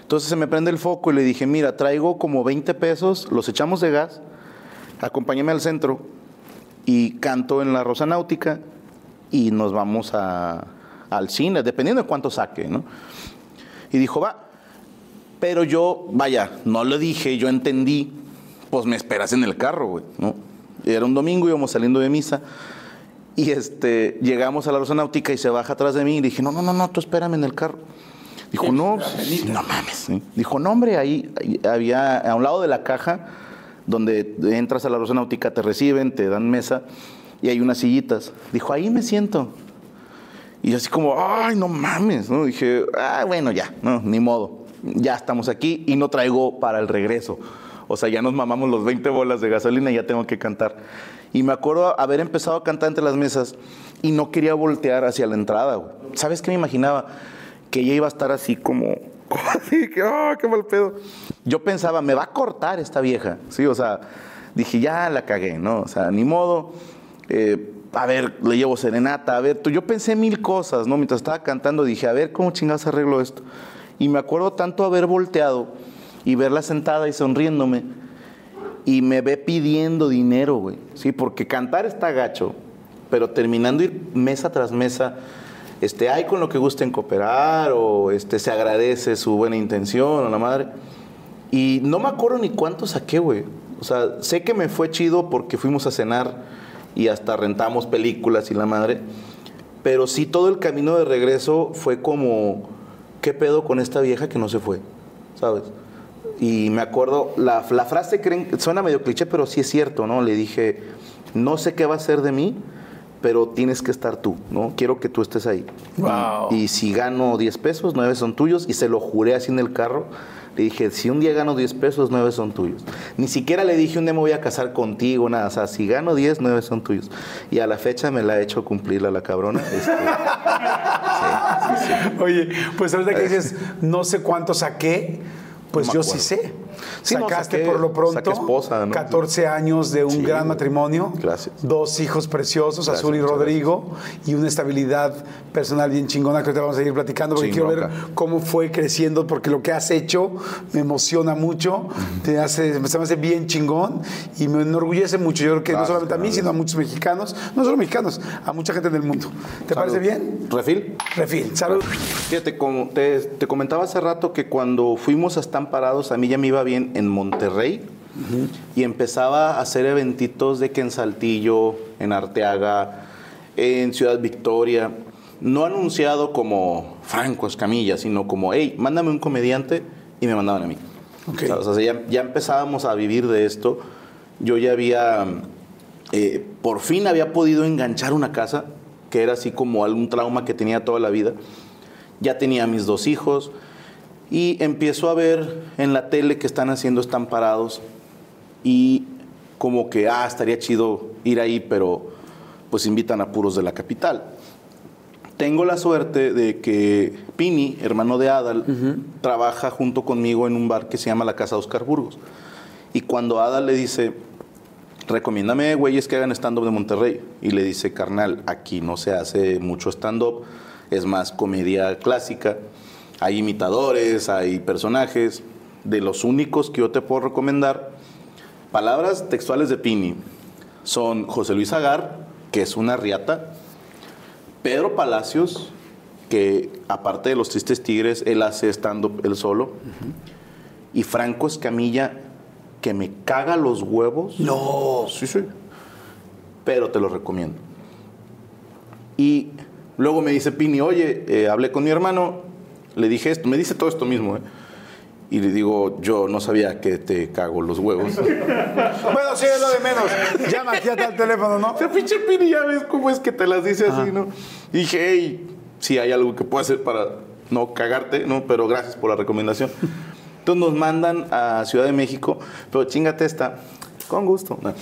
Speaker 2: Entonces se me prende el foco y le dije, mira, traigo como 20 pesos, los echamos de gas, acompáñame al centro y canto en la Rosa Náutica y nos vamos a- al cine, dependiendo de cuánto saque, ¿no? Y dijo, va. Pero yo, vaya, no lo dije, yo entendí, pues me esperas en el carro, güey, ¿no? Era un domingo, íbamos saliendo de misa. Y este, llegamos a la Rosa Náutica y se baja atrás de mí y dije, no, no, no, no, tú espérame en el carro. Dijo, no, no mames. Dijo, no, hombre, ahí, ahí había, a un lado de la caja, donde entras a la Rosa Náutica, te reciben, te dan mesa y hay unas sillitas. Dijo, ahí me siento. Y yo así como, ay, no mames, ¿no? Dije, ah, bueno, ya, no, ni modo. Ya estamos aquí y no traigo para el regreso. O sea, ya nos mamamos los 20 bolas de gasolina y ya tengo que cantar. Y me acuerdo haber empezado a cantar entre las mesas y no quería voltear hacia la entrada. ¿Sabes qué me imaginaba? Que ella iba a estar así como Así que, oh, qué mal pedo. Yo pensaba, me va a cortar esta vieja, ¿sí? O sea, dije, ya la cagué, ¿no? O sea, ni modo. eh, a ver, le llevo serenata, a ver, yo pensé mil cosas, ¿no? Mientras estaba cantando dije, a ver, ¿cómo chingados arreglo esto? Y me acuerdo tanto haber volteado y verla sentada y sonriéndome y me ve pidiendo dinero, güey. Sí, porque cantar está gacho, pero terminando ir mesa tras mesa, este, hay con lo que gusten cooperar o este, se agradece su buena intención o la madre. Y no me acuerdo ni cuánto saqué, güey. O sea, sé que me fue chido porque fuimos a cenar y hasta rentamos películas y la madre. Pero sí, todo el camino de regreso fue como, ¿qué pedo con esta vieja que no se fue? ¿Sabes? Y me acuerdo, la, la frase creen, suena medio cliché, pero sí es cierto, ¿no? Le dije, no sé qué va a ser de mí, pero tienes que estar tú, ¿no? Quiero que tú estés ahí.
Speaker 1: Wow.
Speaker 2: Y, y si gano 10 pesos, 9 son tuyos. Y se lo juré así en el carro. Le dije, si un día gano 10 pesos, 9 son tuyos. Ni siquiera le dije, un día me voy a casar contigo, nada. O sea, si gano 10, 9 son tuyos. Y a la fecha me la ha hecho cumplir a la cabrona. Este, sí, sí, sí.
Speaker 1: Oye, pues ahorita que dices, no sé cuánto saqué, pues
Speaker 2: No
Speaker 1: yo
Speaker 2: acuerdo.
Speaker 1: sí sé.
Speaker 2: Sí, no,
Speaker 1: Sacaste
Speaker 2: saqué-
Speaker 1: por lo pronto
Speaker 2: esposa, ¿no?
Speaker 1: 14 años de un
Speaker 2: Sí,
Speaker 1: gran matrimonio,
Speaker 2: Gracias.
Speaker 1: dos hijos preciosos,
Speaker 2: Gracias,
Speaker 1: Azul y Rodrigo, y una estabilidad personal bien chingona que ahorita vamos a seguir platicando porque quiero ver cómo fue creciendo, porque lo que has hecho me emociona mucho, te hace, me hace bien chingón y me enorgullece mucho. Yo creo que no solamente a mí, sino a muchos mexicanos, no solo mexicanos, a mucha gente del mundo. ¿Te
Speaker 2: Salud.
Speaker 1: parece bien?
Speaker 2: ¿Refil?
Speaker 1: Refil, salud.
Speaker 2: Fíjate, como te, te comentaba hace rato que cuando fuimos a Están Parados, a mí ya me iba bien en Monterrey y empezaba a hacer eventitos de que en Saltillo, en Arteaga, en Ciudad Victoria, no anunciado como Franco Escamilla, sino como, hey, mándame un comediante y me mandaban a mí. O sea, ya, ya empezábamos a vivir de esto. Yo ya había, eh, por fin había podido enganchar una casa, que era así como algún trauma que tenía toda la vida. Ya tenía mis dos hijos y empiezo a ver en la tele que están haciendo están parados y como que, ah, estaría chido ir ahí, pero pues invitan a puros de la capital. Tengo la suerte de que Pini, hermano de Adal, trabaja junto conmigo en un bar que se llama la Casa Oscar Burgos. Y cuando Adal le dice, recomiéndame güeyes que hagan stand-up de Monterrey. Y le dice, carnal, aquí no se hace mucho stand-up, es más comedia clásica. Hay imitadores, hay personajes. De los únicos que yo te puedo recomendar, palabras textuales de Pini son José Luis Agar, que es una riata, Pedro Palacios, que aparte de los Tristes Tigres, él hace stand-up él solo, y Franco Escamilla, que me caga los huevos.
Speaker 1: No.
Speaker 2: Sí, sí. Pero te lo recomiendo. Y luego me dice Pini, oye, eh, hablé con mi hermano, le dije esto, me dice todo esto mismo, ¿eh? Y le digo, yo no sabía que te cago los huevos.
Speaker 1: Bueno, sí, es lo de menos. Llama aquí hasta el teléfono, ¿no?
Speaker 2: O sea, pinche Pini, ya ves cómo es que te las dice así, ¿no? Y dije, hey, si hay algo que puedo hacer para no cagarte, ¿no? Pero gracias por la recomendación. Entonces nos mandan a Ciudad de México, pero chingate esta, con gusto. No.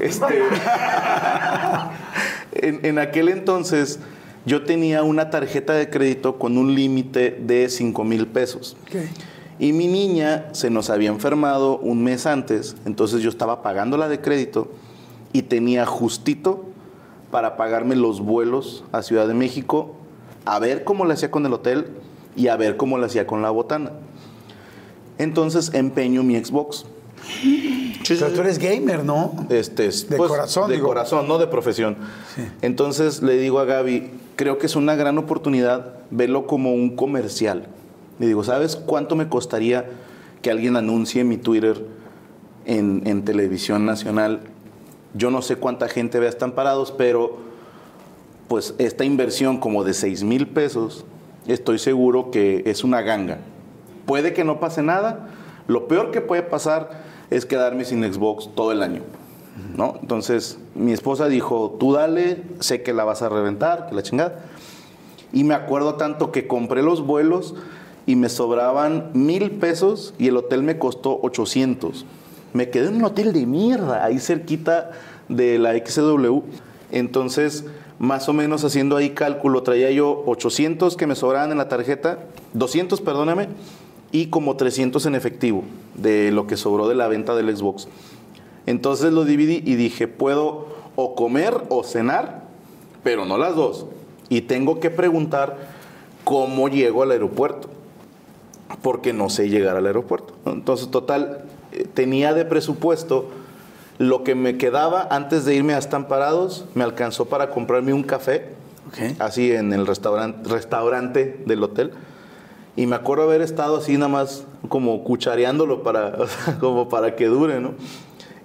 Speaker 2: Este, en, en aquel entonces yo tenía una tarjeta de crédito con un límite de 5 mil pesos. Y mi niña se nos había enfermado un mes antes, entonces yo estaba pagando la de crédito y tenía justito para pagarme los vuelos a Ciudad de México, a ver cómo le hacía con el hotel y a ver cómo le hacía con la botana. Entonces empeño mi Xbox.
Speaker 1: Pero tú eres gamer, ¿no?
Speaker 2: Este, es,
Speaker 1: De corazón,
Speaker 2: De
Speaker 1: digo.
Speaker 2: corazón, no de profesión. Entonces le digo a Gaby, creo que es una gran oportunidad verlo como un comercial. Le digo, ¿sabes cuánto me costaría que alguien anuncie mi Twitter en, en televisión nacional? Yo no sé cuánta gente vea están parados, pero pues esta inversión como de 6 mil pesos, estoy seguro que es una ganga. Puede que no pase nada. Lo peor que puede pasar es quedarme sin Xbox todo el año. ¿no? Entonces, mi esposa dijo, tú dale, sé que la vas a reventar, que la chingada. Y me acuerdo tanto que compré los vuelos y me sobraban mil pesos y el hotel me costó 800. Me quedé en un hotel de mierda, ahí cerquita de la XW. Entonces, más o menos haciendo ahí cálculo, traía yo 800 que me sobraban en la tarjeta, 200, perdóname, y como 300 en efectivo de lo que sobró de la venta del Xbox. Entonces lo dividí y dije, puedo o comer o cenar, pero no las dos. Y tengo que preguntar cómo llego al aeropuerto, porque no sé llegar al aeropuerto. Entonces, total, eh, tenía de presupuesto lo que me quedaba antes de irme a Estamparados, me alcanzó para comprarme un café, así en el restaurante, restaurante del hotel. Y me acuerdo haber estado así nada más como cuchareándolo para, como para que dure, ¿no?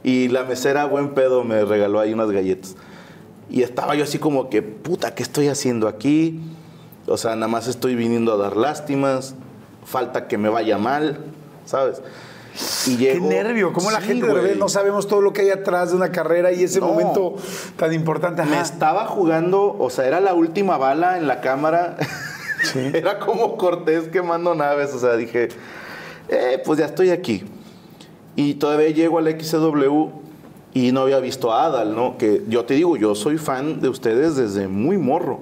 Speaker 2: Y la mesera, buen pedo, me regaló ahí unas galletas. Y estaba yo así como que, puta, ¿qué estoy haciendo aquí? O sea, nada más estoy viniendo a dar lástimas, falta que me vaya mal, ¿sabes?
Speaker 1: Y Qué nervio, cómo la gente de no sabemos todo lo que hay atrás de una carrera y ese momento tan importante.
Speaker 2: Me estaba jugando, o sea, era la última bala en la cámara. era como Cortés quemando naves, o sea, dije, eh, pues ya estoy aquí. Y todavía llego al XW y no había visto a Adal, ¿no? Que yo te digo, yo soy fan de ustedes desde muy morro.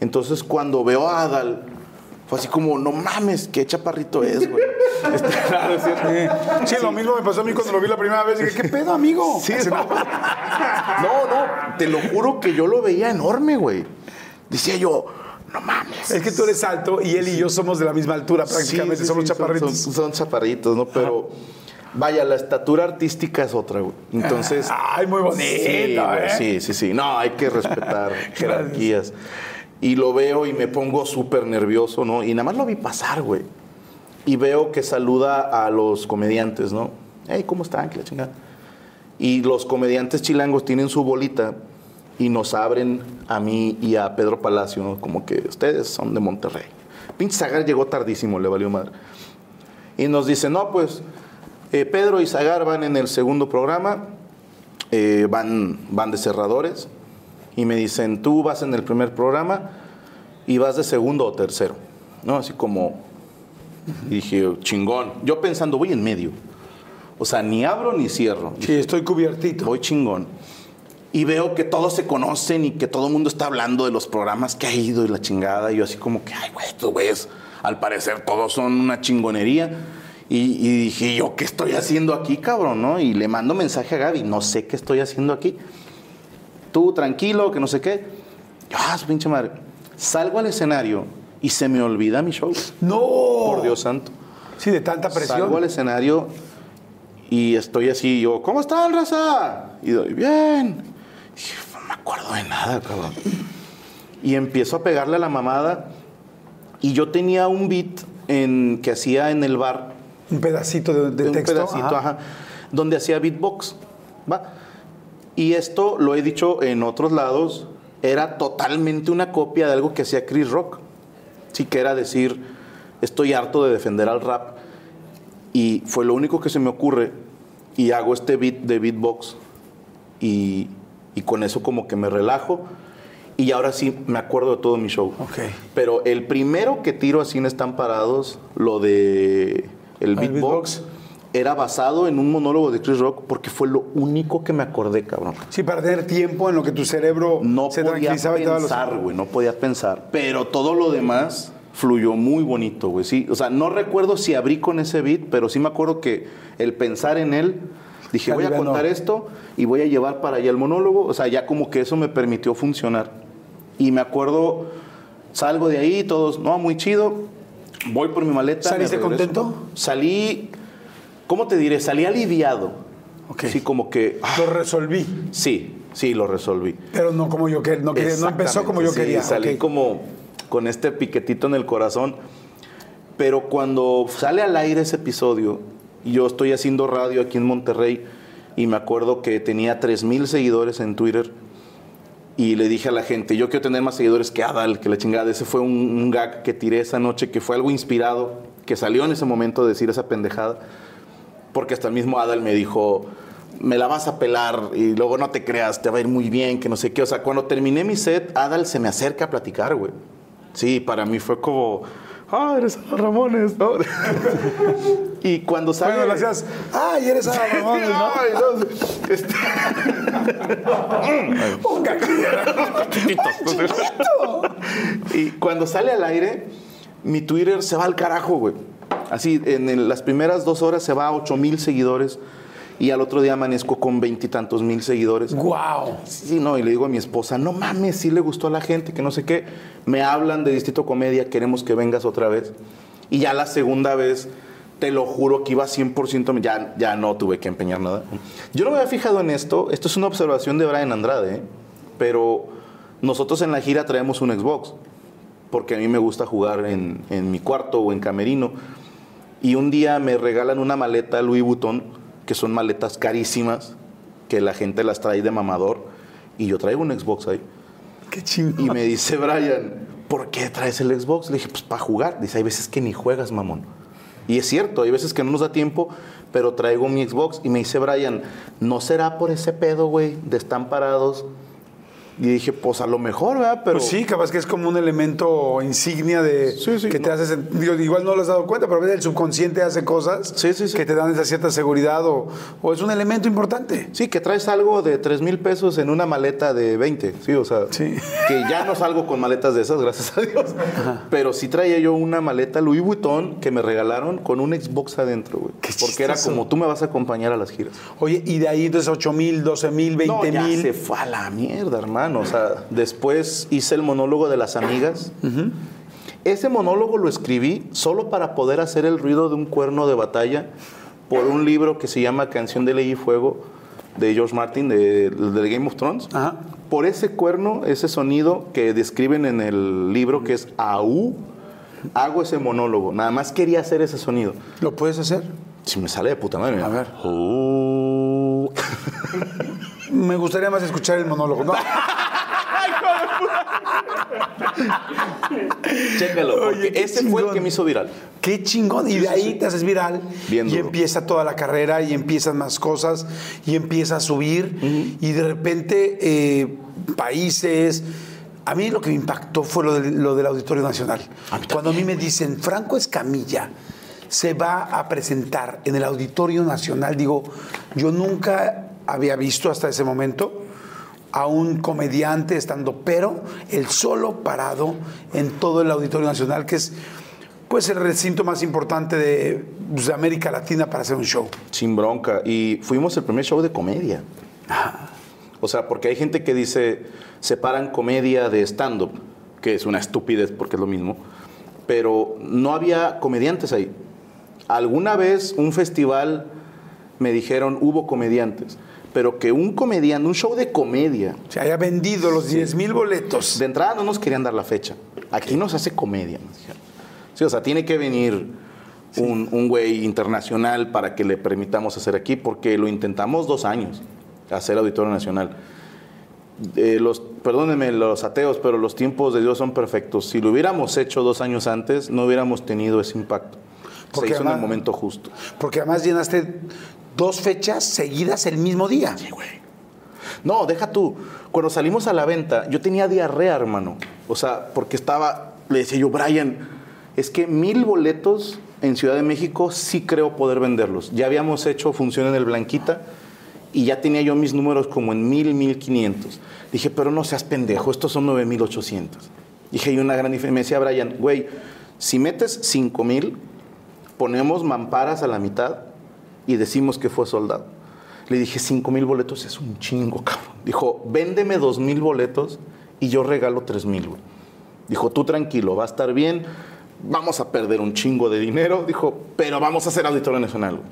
Speaker 2: Entonces cuando veo a Adal, fue así como, no mames, qué chaparrito es, güey. Este,
Speaker 1: sí, lo mismo me pasó a mí cuando lo vi la primera vez. Dije, ¿qué pedo, amigo?
Speaker 2: Sí, no. no, te lo juro que yo lo veía enorme, güey. Decía yo, no mames.
Speaker 1: Es que tú eres alto y él y yo somos de la misma altura prácticamente, somos chaparritos.
Speaker 2: Son, chaparritos, ¿no? Pero... Vaya, la estatura artística es otra, güey. Entonces.
Speaker 1: Ay, muy bonito. Sí, ¿eh?
Speaker 2: sí, sí, sí. No, hay que respetar jerarquías. Y lo veo y me pongo súper nervioso, ¿no? Y nada más lo vi pasar, güey. Y veo que saluda a los comediantes, ¿no? Hey, ¿cómo están? ¿Qué la chingada? Y los comediantes chilangos tienen su bolita y nos abren a mí y a Pedro Palacio, ¿no? Como que ustedes son de Monterrey. Pinche Zagar llegó tardísimo, le valió madre. Y nos dice, no, pues eh, Pedro y Zagar van en el segundo programa, eh, van, van de cerradores, y me dicen, tú vas en el primer programa y vas de segundo o tercero, ¿no? Así como, dije, chingón. Yo pensando, voy en medio. O sea, ni abro ni cierro.
Speaker 1: Sí, estoy cubiertito.
Speaker 2: Voy chingón. Y veo que todos se conocen y que todo el mundo está hablando de los programas que ha ido y la chingada. Y yo así como que, ay, güey, estos güeyes, al parecer todos son una chingonería. Y, y, dije, ¿yo qué estoy haciendo aquí, cabrón? ¿no? Y le mando mensaje a Gaby, no sé qué estoy haciendo aquí tú tranquilo, que no sé qué. Ah, su pinche madre. Salgo al escenario y se me olvida mi show.
Speaker 1: No.
Speaker 2: Por Dios santo.
Speaker 1: Sí, de tanta presión.
Speaker 2: Salgo al escenario y estoy así, yo, ¿cómo están, raza? Y doy, bien. Y no me acuerdo de nada, cabrón. Y empiezo a pegarle a la mamada. Y yo tenía un beat en, que hacía en el bar.
Speaker 1: Un pedacito de, de
Speaker 2: un
Speaker 1: texto.
Speaker 2: Un pedacito, ajá. Donde hacía beatbox. ¿Va? Y esto lo he dicho en otros lados, era totalmente una copia de algo que hacía Chris Rock. Sí que era decir, estoy harto de defender al rap. Y fue lo único que se me ocurre. Y hago este beat de beatbox. Y, y con eso como que me relajo. Y ahora sí me acuerdo de todo mi show.
Speaker 1: Okay.
Speaker 2: Pero el primero que tiro así en Están Parados, lo de el beatbox era basado en un monólogo de Chris Rock porque fue lo único que me acordé, cabrón.
Speaker 1: Sí, para tener tiempo en lo que tu cerebro
Speaker 2: no
Speaker 1: se
Speaker 2: podía pensar, güey, no podía pensar. Pero todo lo demás fluyó muy bonito, güey. Sí, o sea, no recuerdo si abrí con ese beat, pero sí me acuerdo que el pensar en él, dije, voy a contar esto y voy a llevar para allá el monólogo. O sea, ya como que eso me permitió funcionar. Y me acuerdo, salgo de ahí, todos, no, muy chido. Voy por mi maleta.
Speaker 1: ¿Saliste contento?
Speaker 2: Salí ¿cómo te diré? Salí aliviado.
Speaker 1: Okay.
Speaker 2: Sí, como que...
Speaker 1: Ah, lo resolví.
Speaker 2: Sí, sí, lo resolví.
Speaker 1: Pero no como yo quería, no, no empezó como yo quería.
Speaker 2: Salí como con este piquetito en el corazón. Pero cuando sale al aire ese episodio, yo estoy haciendo radio aquí en Monterrey y me acuerdo que tenía 3.000 seguidores en Twitter y le dije a la gente, yo quiero tener más seguidores que Adal, que la chingada. Ese fue un, un gag que tiré esa noche, que fue algo inspirado, que salió en ese momento de decir esa pendejada porque hasta el mismo Adal me dijo, me la vas a pelar y luego no te creas, te va a ir muy bien, que no sé qué. O sea, cuando terminé mi set, Adal se me acerca a platicar, güey. Sí, para mí fue como, ah, eres Adal Ramones, ¿no? y cuando sale...
Speaker 1: Bueno, le hacías, ay, eres Adal Ramones, ¿no? Ay, no este... Un
Speaker 2: Y cuando sale al aire, mi Twitter se va al carajo, güey Así, en el- las primeras dos horas se va a 8 mil seguidores y al otro día amanezco con veintitantos mil seguidores.
Speaker 1: ¡Wow!
Speaker 2: Sí, no, y le digo a mi esposa, no mames, sí le gustó a la gente, que no sé qué. Me hablan de Distrito Comedia, queremos que vengas otra vez. Y ya la segunda vez, te lo juro que iba 100%, ya, ya no tuve que empeñar nada. Yo no me había fijado en esto, esto es una observación de Brian Andrade, ¿eh? pero nosotros en la gira traemos un Xbox, porque a mí me gusta jugar en, en mi cuarto o en camerino. Y un día me regalan una maleta Louis Vuitton, que son maletas carísimas, que la gente las trae de mamador, y yo traigo un Xbox ahí.
Speaker 1: ¡Qué chingón!
Speaker 2: Y me dice Brian, ¿por qué traes el Xbox? Le dije, pues para jugar. Dice, hay veces que ni juegas, mamón. Y es cierto, hay veces que no nos da tiempo, pero traigo mi Xbox. Y me dice Brian, ¿no será por ese pedo, güey, de están parados? Y dije, pues a lo mejor, ¿verdad? Pero
Speaker 1: Pues sí, capaz que es como un elemento insignia de
Speaker 2: Sí, sí,
Speaker 1: que te
Speaker 2: no.
Speaker 1: hace digo, igual no lo has dado cuenta, pero a veces el subconsciente hace cosas
Speaker 2: Sí, sí, sí.
Speaker 1: que te dan esa cierta seguridad o, o es un elemento importante.
Speaker 2: Sí, que traes algo de 3 mil pesos en una maleta de 20. Sí, o sea,
Speaker 1: Sí.
Speaker 2: que ya no salgo con maletas de esas, gracias a Dios. Pero sí traía yo una maleta Louis Vuitton que me regalaron con un Xbox adentro, güey. Porque era como tú me vas a acompañar a las giras.
Speaker 1: Oye, y de ahí entonces 8 mil, 12 mil, 20
Speaker 2: No, ya
Speaker 1: mil.
Speaker 2: se fue a la mierda, hermano. O sea, después hice el monólogo de las amigas. Ese monólogo lo escribí solo para poder hacer el ruido de un cuerno de batalla por un libro que se llama Canción de Ley y Fuego de George Martin, de, del Game of Thrones.
Speaker 1: Ajá.
Speaker 2: Por ese cuerno, ese sonido que describen en el libro que es AU, hago ese monólogo. Nada más quería hacer ese sonido.
Speaker 1: ¿Lo puedes hacer?
Speaker 2: Si me sale de puta madre. mira.
Speaker 1: A ver.
Speaker 2: Uh.
Speaker 1: Me gustaría más escuchar el monólogo. ¿no?
Speaker 2: Chécalo, porque
Speaker 1: Oye,
Speaker 2: ese fue el que me hizo viral.
Speaker 1: Qué chingón. Y de ahí te haces viral.
Speaker 2: Bien
Speaker 1: y
Speaker 2: duro.
Speaker 1: empieza toda la carrera y empiezan más cosas y empieza a subir. Y de repente, eh, países. A mí lo que me impactó fue lo, del- lo del Auditorio Nacional. Cuando a mí me dicen, Franco Escamilla se va a presentar en el Auditorio Nacional, digo, yo nunca había visto hasta ese momento a un comediante estando, pero el solo parado en todo el Auditorio Nacional, que es pues el recinto más importante de, pues, de América Latina para hacer un show.
Speaker 2: Sin bronca. Y fuimos el primer show de comedia. O sea, porque hay gente que dice, separan comedia de stand-up, que es una estupidez porque es lo mismo. Pero no había comediantes ahí. Alguna vez un festival me dijeron, hubo comediantes. Pero que un comediante, un show de comedia,
Speaker 1: Se haya vendido los 10 mil boletos.
Speaker 2: de entrada no nos querían dar la fecha. Aquí no se hace comedia, nos dijeron. Sí, o sea, tiene que venir un, un güey internacional para que le permitamos hacer aquí, porque lo intentamos dos años, hacer Auditorio Nacional. Eh, los, perdónenme los ateos, pero los tiempos de Dios son perfectos. Si lo hubiéramos hecho dos años antes, no hubiéramos tenido ese impacto.
Speaker 1: Porque
Speaker 2: se hizo en el momento justo.
Speaker 1: Porque además llenaste dos fechas seguidas el mismo día.
Speaker 2: No, deja tú. Cuando salimos a la venta, yo tenía diarrea, hermano. O sea, porque estaba, le decía yo, Brian, es que mil boletos en Ciudad de México sí creo poder venderlos. Ya habíamos hecho función en el Blanquita y ya tenía yo mis números como en mil, mil quinientos. Dije, pero no seas pendejo, estos son nueve mil ochocientos. Dije, hay una gran diferencia. Me decía Brian, güey, si metes cinco mil, ponemos mamparas a la mitad y decimos que fue soldado. Le dije, 5 mil boletos es un chingo, cabrón. Dijo, véndeme 2 mil boletos y yo regalo 3 mil, güey. Dijo, tú tranquilo, va a estar bien, vamos a perder un chingo de dinero. Dijo, pero vamos a hacer Auditorio Nacional, güey.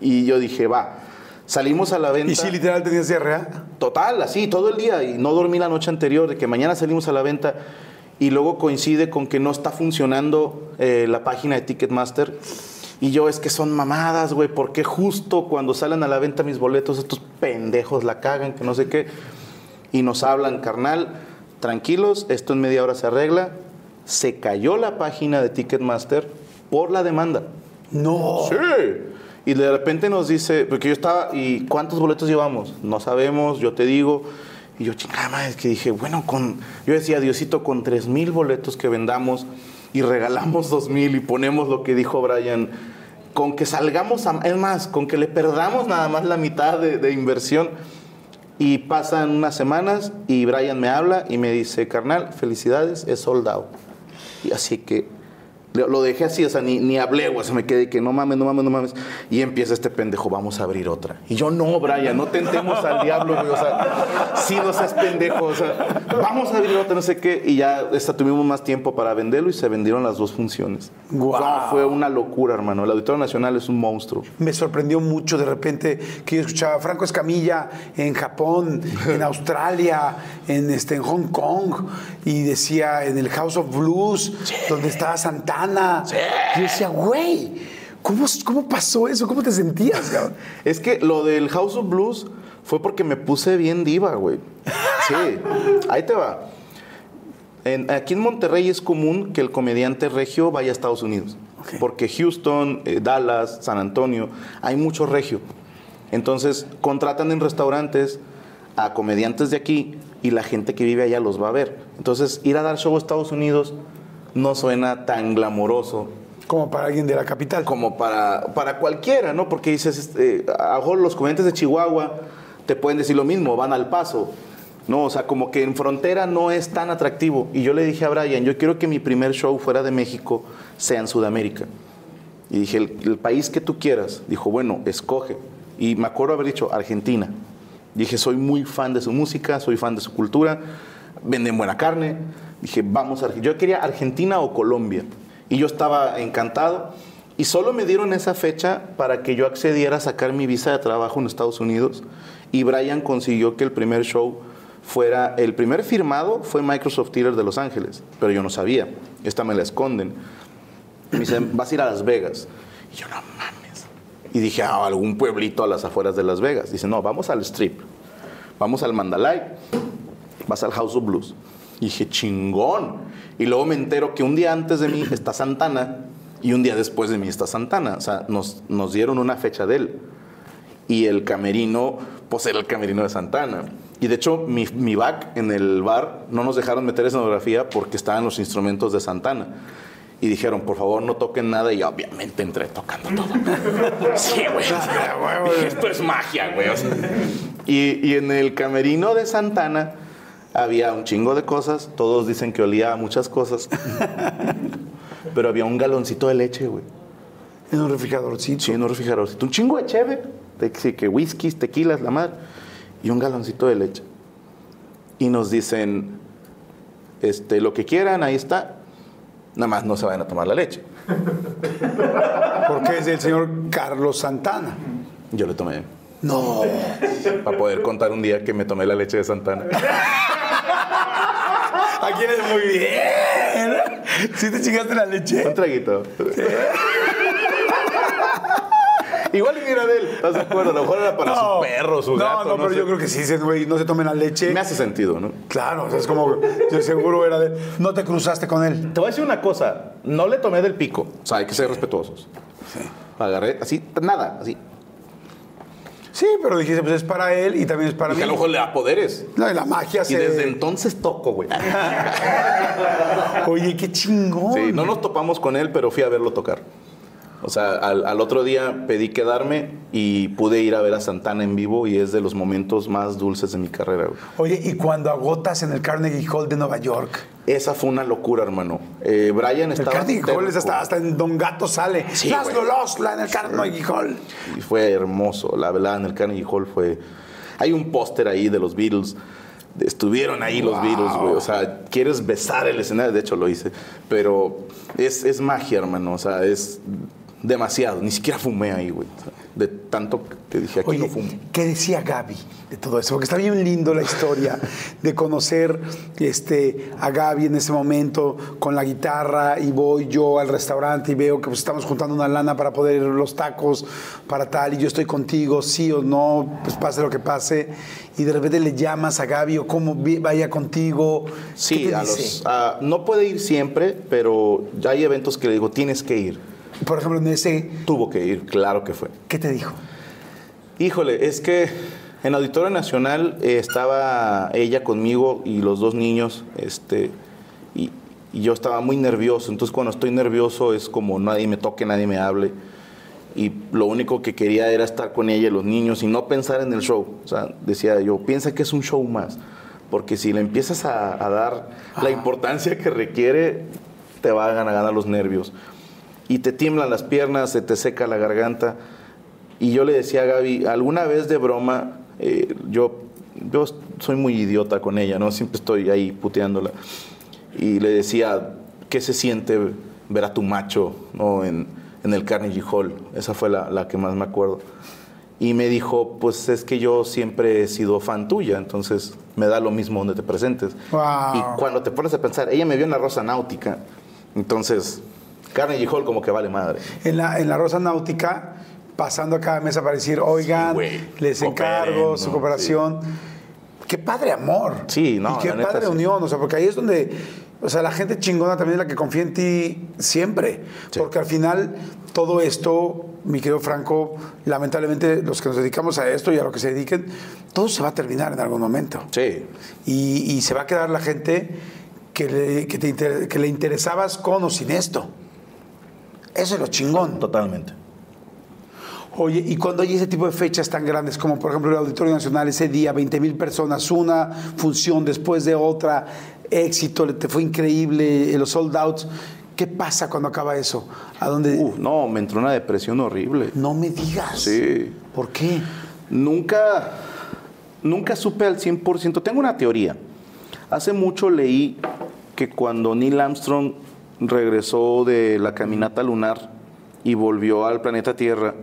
Speaker 2: Y yo dije, va. Salimos a la venta.
Speaker 1: Y sí, literal tenías diarrea.
Speaker 2: Total, así, todo el día. Y no dormí la noche anterior, de que mañana salimos a la venta. Y luego coincide con que no está funcionando eh, la página de Ticketmaster. Y yo, es que son mamadas, güey. porque justo cuando salen a la venta mis boletos, estos pendejos la cagan, que no sé qué? Y nos hablan, carnal, tranquilos, esto en media hora se arregla. Se cayó la página de Ticketmaster por la demanda.
Speaker 1: No.
Speaker 2: Sí. Y de repente nos dice, porque yo estaba, ¿y cuántos boletos llevamos? No sabemos, yo te digo. Y yo, chingada madre, es que dije, bueno, con, yo decía, Diosito, con tres mil boletos que vendamos y regalamos dos mil y ponemos lo que dijo Brian, con que salgamos, a, es más, con que le perdamos nada más la mitad de, inversión. Y pasan unas semanas y Brian me habla y me dice, carnal, felicidades, es soldado. Y así que Lo dejé así, o sea, ni, ni hablé, güey. Se me quedé que no mames, no mames, no mames. Y empieza este pendejo, vamos a abrir otra. Y yo, no, Brian, no tentemos al diablo, güey. O sea, sí, no seas pendejo. O sea, vamos a abrir otra, no sé qué. Y ya esta, tuvimos más tiempo para venderlo y se vendieron las dos funciones.
Speaker 1: Guau.
Speaker 2: No, fue una locura, hermano. El Auditorio Nacional es un monstruo.
Speaker 1: Me sorprendió mucho de repente que yo escuchaba Franco Escamilla en Japón, en Australia, en, este, en Hong Kong, y decía en el House of Blues, donde estaba Santana. Yo decía, güey, ¿cómo, ¿cómo pasó eso? ¿Cómo te sentías, cabrón?
Speaker 2: Es que lo del House of Blues fue porque me puse bien diva, güey. Sí, ahí te va. En- aquí en Monterrey es común que el comediante regio vaya a Estados Unidos. Porque Houston, eh, Dallas, San Antonio, hay mucho regio. Entonces contratan en restaurantes a comediantes de aquí y la gente que vive allá los va a ver. Entonces ir a dar show a Estados Unidos no suena tan glamoroso
Speaker 1: Como para alguien de la capital.
Speaker 2: como para, para cualquiera, ¿no? Porque dices, este, a los comediantes de Chihuahua te pueden decir lo mismo, van al paso. No, o sea, como que en frontera no es tan atractivo. Y yo le dije a Brian, yo quiero que mi primer show fuera de México sea en Sudamérica. Y dije, el, el país que tú quieras. Dijo, bueno, escoge. Y me acuerdo haber dicho, Argentina. Dije, soy muy fan de su música, soy fan de su cultura, venden buena carne. Dije, vamos a Argentina. Yo quería Argentina o Colombia. Y yo estaba encantado. Y solo me dieron esa fecha para que yo accediera a sacar mi visa de trabajo en Estados Unidos. Y Brian consiguió que el primer show fuera, el primer firmado fue Microsoft Theater de Los Ángeles, pero yo no sabía. Esta me la esconden. Me dicen, vas a ir a Las Vegas. Y yo, no mames. Y dije, a algún pueblito a las afueras de Las Vegas. Dice, no, vamos al Strip. Vamos al Mandalay. Vas al House of Blues. Y dije, chingón. Y luego me entero que un día antes de mí está Santana y un día después de mí está Santana. O sea, nos, nos dieron una fecha de él. Y el camerino, pues era el camerino de Santana. Y de hecho, mi, mi back en el bar no nos dejaron meter escenografía porque estaban los instrumentos de Santana. Y dijeron, por favor, no toquen nada. Y obviamente entré tocando todo. Sí, güey. Dije, esto es magia, güey. Y, y en el camerino de Santana había un chingo de cosas. Todos dicen que olía a muchas cosas. Pero había un galoncito de leche, güey.
Speaker 1: En un refrigeradorcito.
Speaker 2: Sí, en un refrigeradorcito. Un chingo de cheve. De, sí, que whiskies, tequilas, la madre. Y un galoncito de leche. Y nos dicen, este, lo que quieran, ahí está. Nada más no se vayan a tomar la leche.
Speaker 1: Porque es del señor Carlos Santana.
Speaker 2: Yo le tomé.
Speaker 1: No.
Speaker 2: Para poder contar un día que me tomé la leche de Santana.
Speaker 1: Aquí eres muy bien. ¿Sí te chingaste la leche?
Speaker 2: Un traguito. Igual ni era de él, ¿estás de acuerdo? A lo mejor era para su perro, su
Speaker 1: no,
Speaker 2: gato.
Speaker 1: No, pero
Speaker 2: sé.
Speaker 1: yo creo que sí, ese güey, no se tomen la leche.
Speaker 2: Me hace sentido, ¿no?
Speaker 1: Claro, o sea, es como, yo seguro era de... No te cruzaste con él.
Speaker 2: Te voy a decir una cosa, no le tomé del pico, o sea, hay que ser respetuosos. Agarré así, nada, así.
Speaker 1: Sí, pero dijiste, pues es para él y también es para
Speaker 2: Y
Speaker 1: mí.
Speaker 2: que a lo mejor le da poderes.
Speaker 1: La, la magia
Speaker 2: Y
Speaker 1: se...
Speaker 2: desde entonces toco, güey.
Speaker 1: Oye, qué chingón.
Speaker 2: Sí, no nos topamos con él, pero fui a verlo tocar. O sea, al, al otro día pedí quedarme y pude ir a ver a Santana en vivo y es de los momentos más dulces de mi carrera, güey.
Speaker 1: Oye, y cuando agotas en el Carnegie Hall de Nueva York.
Speaker 2: Esa fue una locura, hermano. Eh, Brian
Speaker 1: El
Speaker 2: estaba...
Speaker 1: Carnegie Hall es hasta, hasta en Don Gato sale.
Speaker 2: Sí,
Speaker 1: Laszlo
Speaker 2: güey.
Speaker 1: Losla en el Carnegie Hall.
Speaker 2: Y fue hermoso. La velada en el Carnegie Hall fue. Hay un póster ahí de los Beatles. Estuvieron ahí los
Speaker 1: Wow.
Speaker 2: Beatles, güey. O sea, quieres besar el escenario. De hecho, lo hice. Pero es, es magia, hermano. O sea, es demasiado. Ni siquiera fumé ahí, güey. De tanto que dije, aquí
Speaker 1: Oye,
Speaker 2: no fumo.
Speaker 1: ¿qué decía Gaby de todo eso? Porque está bien lindo la historia de conocer este, a Gaby en ese momento con la guitarra y voy yo al restaurante y veo que pues, estamos juntando una lana para poder ir los tacos, para tal, y yo estoy contigo, sí o no, pues pase lo que pase, y de repente le llamas a Gaby o cómo vaya contigo. ¿Qué
Speaker 2: Sí, a los, a- no puede ir siempre, pero ya hay eventos que le digo, tienes que ir.
Speaker 1: Por ejemplo, en ese,
Speaker 2: Tuvo que ir, claro que fue.
Speaker 1: ¿qué te dijo?
Speaker 2: Híjole, es que en Auditorio Nacional eh, estaba ella conmigo y los dos niños, este, y, y yo estaba muy nervioso. Entonces cuando estoy nervioso es como nadie me toque, nadie me hable. Y lo único que quería era estar con ella y los niños y no pensar en el show. O sea, decía yo, piensa que es un show más. Porque si le empiezas a, a dar la importancia que requiere, te van a ganar los nervios. Y te tiemblan las piernas, se te seca la garganta. Y yo le decía a Gaby, alguna vez de broma, eh, yo, yo soy muy idiota con ella, ¿no? Siempre estoy ahí puteándola. Y le decía, ¿qué se siente ver a tu macho ¿no? en, en el Carnegie Hall? Esa fue la, la que más me acuerdo. Y me dijo, pues es que yo siempre he sido fan tuya, entonces me da lo mismo donde te presentes.
Speaker 1: Wow.
Speaker 2: Y cuando te pones a pensar, ella me vio en la Rosa Náutica, entonces Carnegie Hall como que vale madre.
Speaker 1: En la, en la Rosa Náutica, pasando a cada mesa para decir, oigan, les encargo su cooperación. Qué padre amor.
Speaker 2: Sí, no,
Speaker 1: Y qué
Speaker 2: neta,
Speaker 1: padre
Speaker 2: sí.
Speaker 1: unión, o sea, porque ahí es donde, o sea, la gente chingona también es la que confía en ti siempre. Porque al final, todo esto, mi querido Franco, lamentablemente los que nos dedicamos a esto y a lo que se dediquen, todo se va a terminar en algún momento.
Speaker 2: Sí,
Speaker 1: Y, y se va a quedar la gente que le, que te inter- que le interesabas con o sin esto. Eso es lo chingón.
Speaker 2: totalmente.
Speaker 1: Oye, y cuando hay ese tipo de fechas tan grandes como por ejemplo el Auditorio Nacional, ese día, 20 mil personas, una función después de otra, éxito, te fue increíble, eh, los sold outs, ¿qué pasa cuando acaba eso? ¿A dónde?
Speaker 2: Uf, no, me entró una depresión horrible.
Speaker 1: no me digas.
Speaker 2: Sí.
Speaker 1: ¿Por qué?
Speaker 2: Nunca, nunca supe al 100%. Tengo una teoría. Hace mucho leí que cuando Neil Armstrong regresó de la caminata lunar y volvió al planeta Tierra,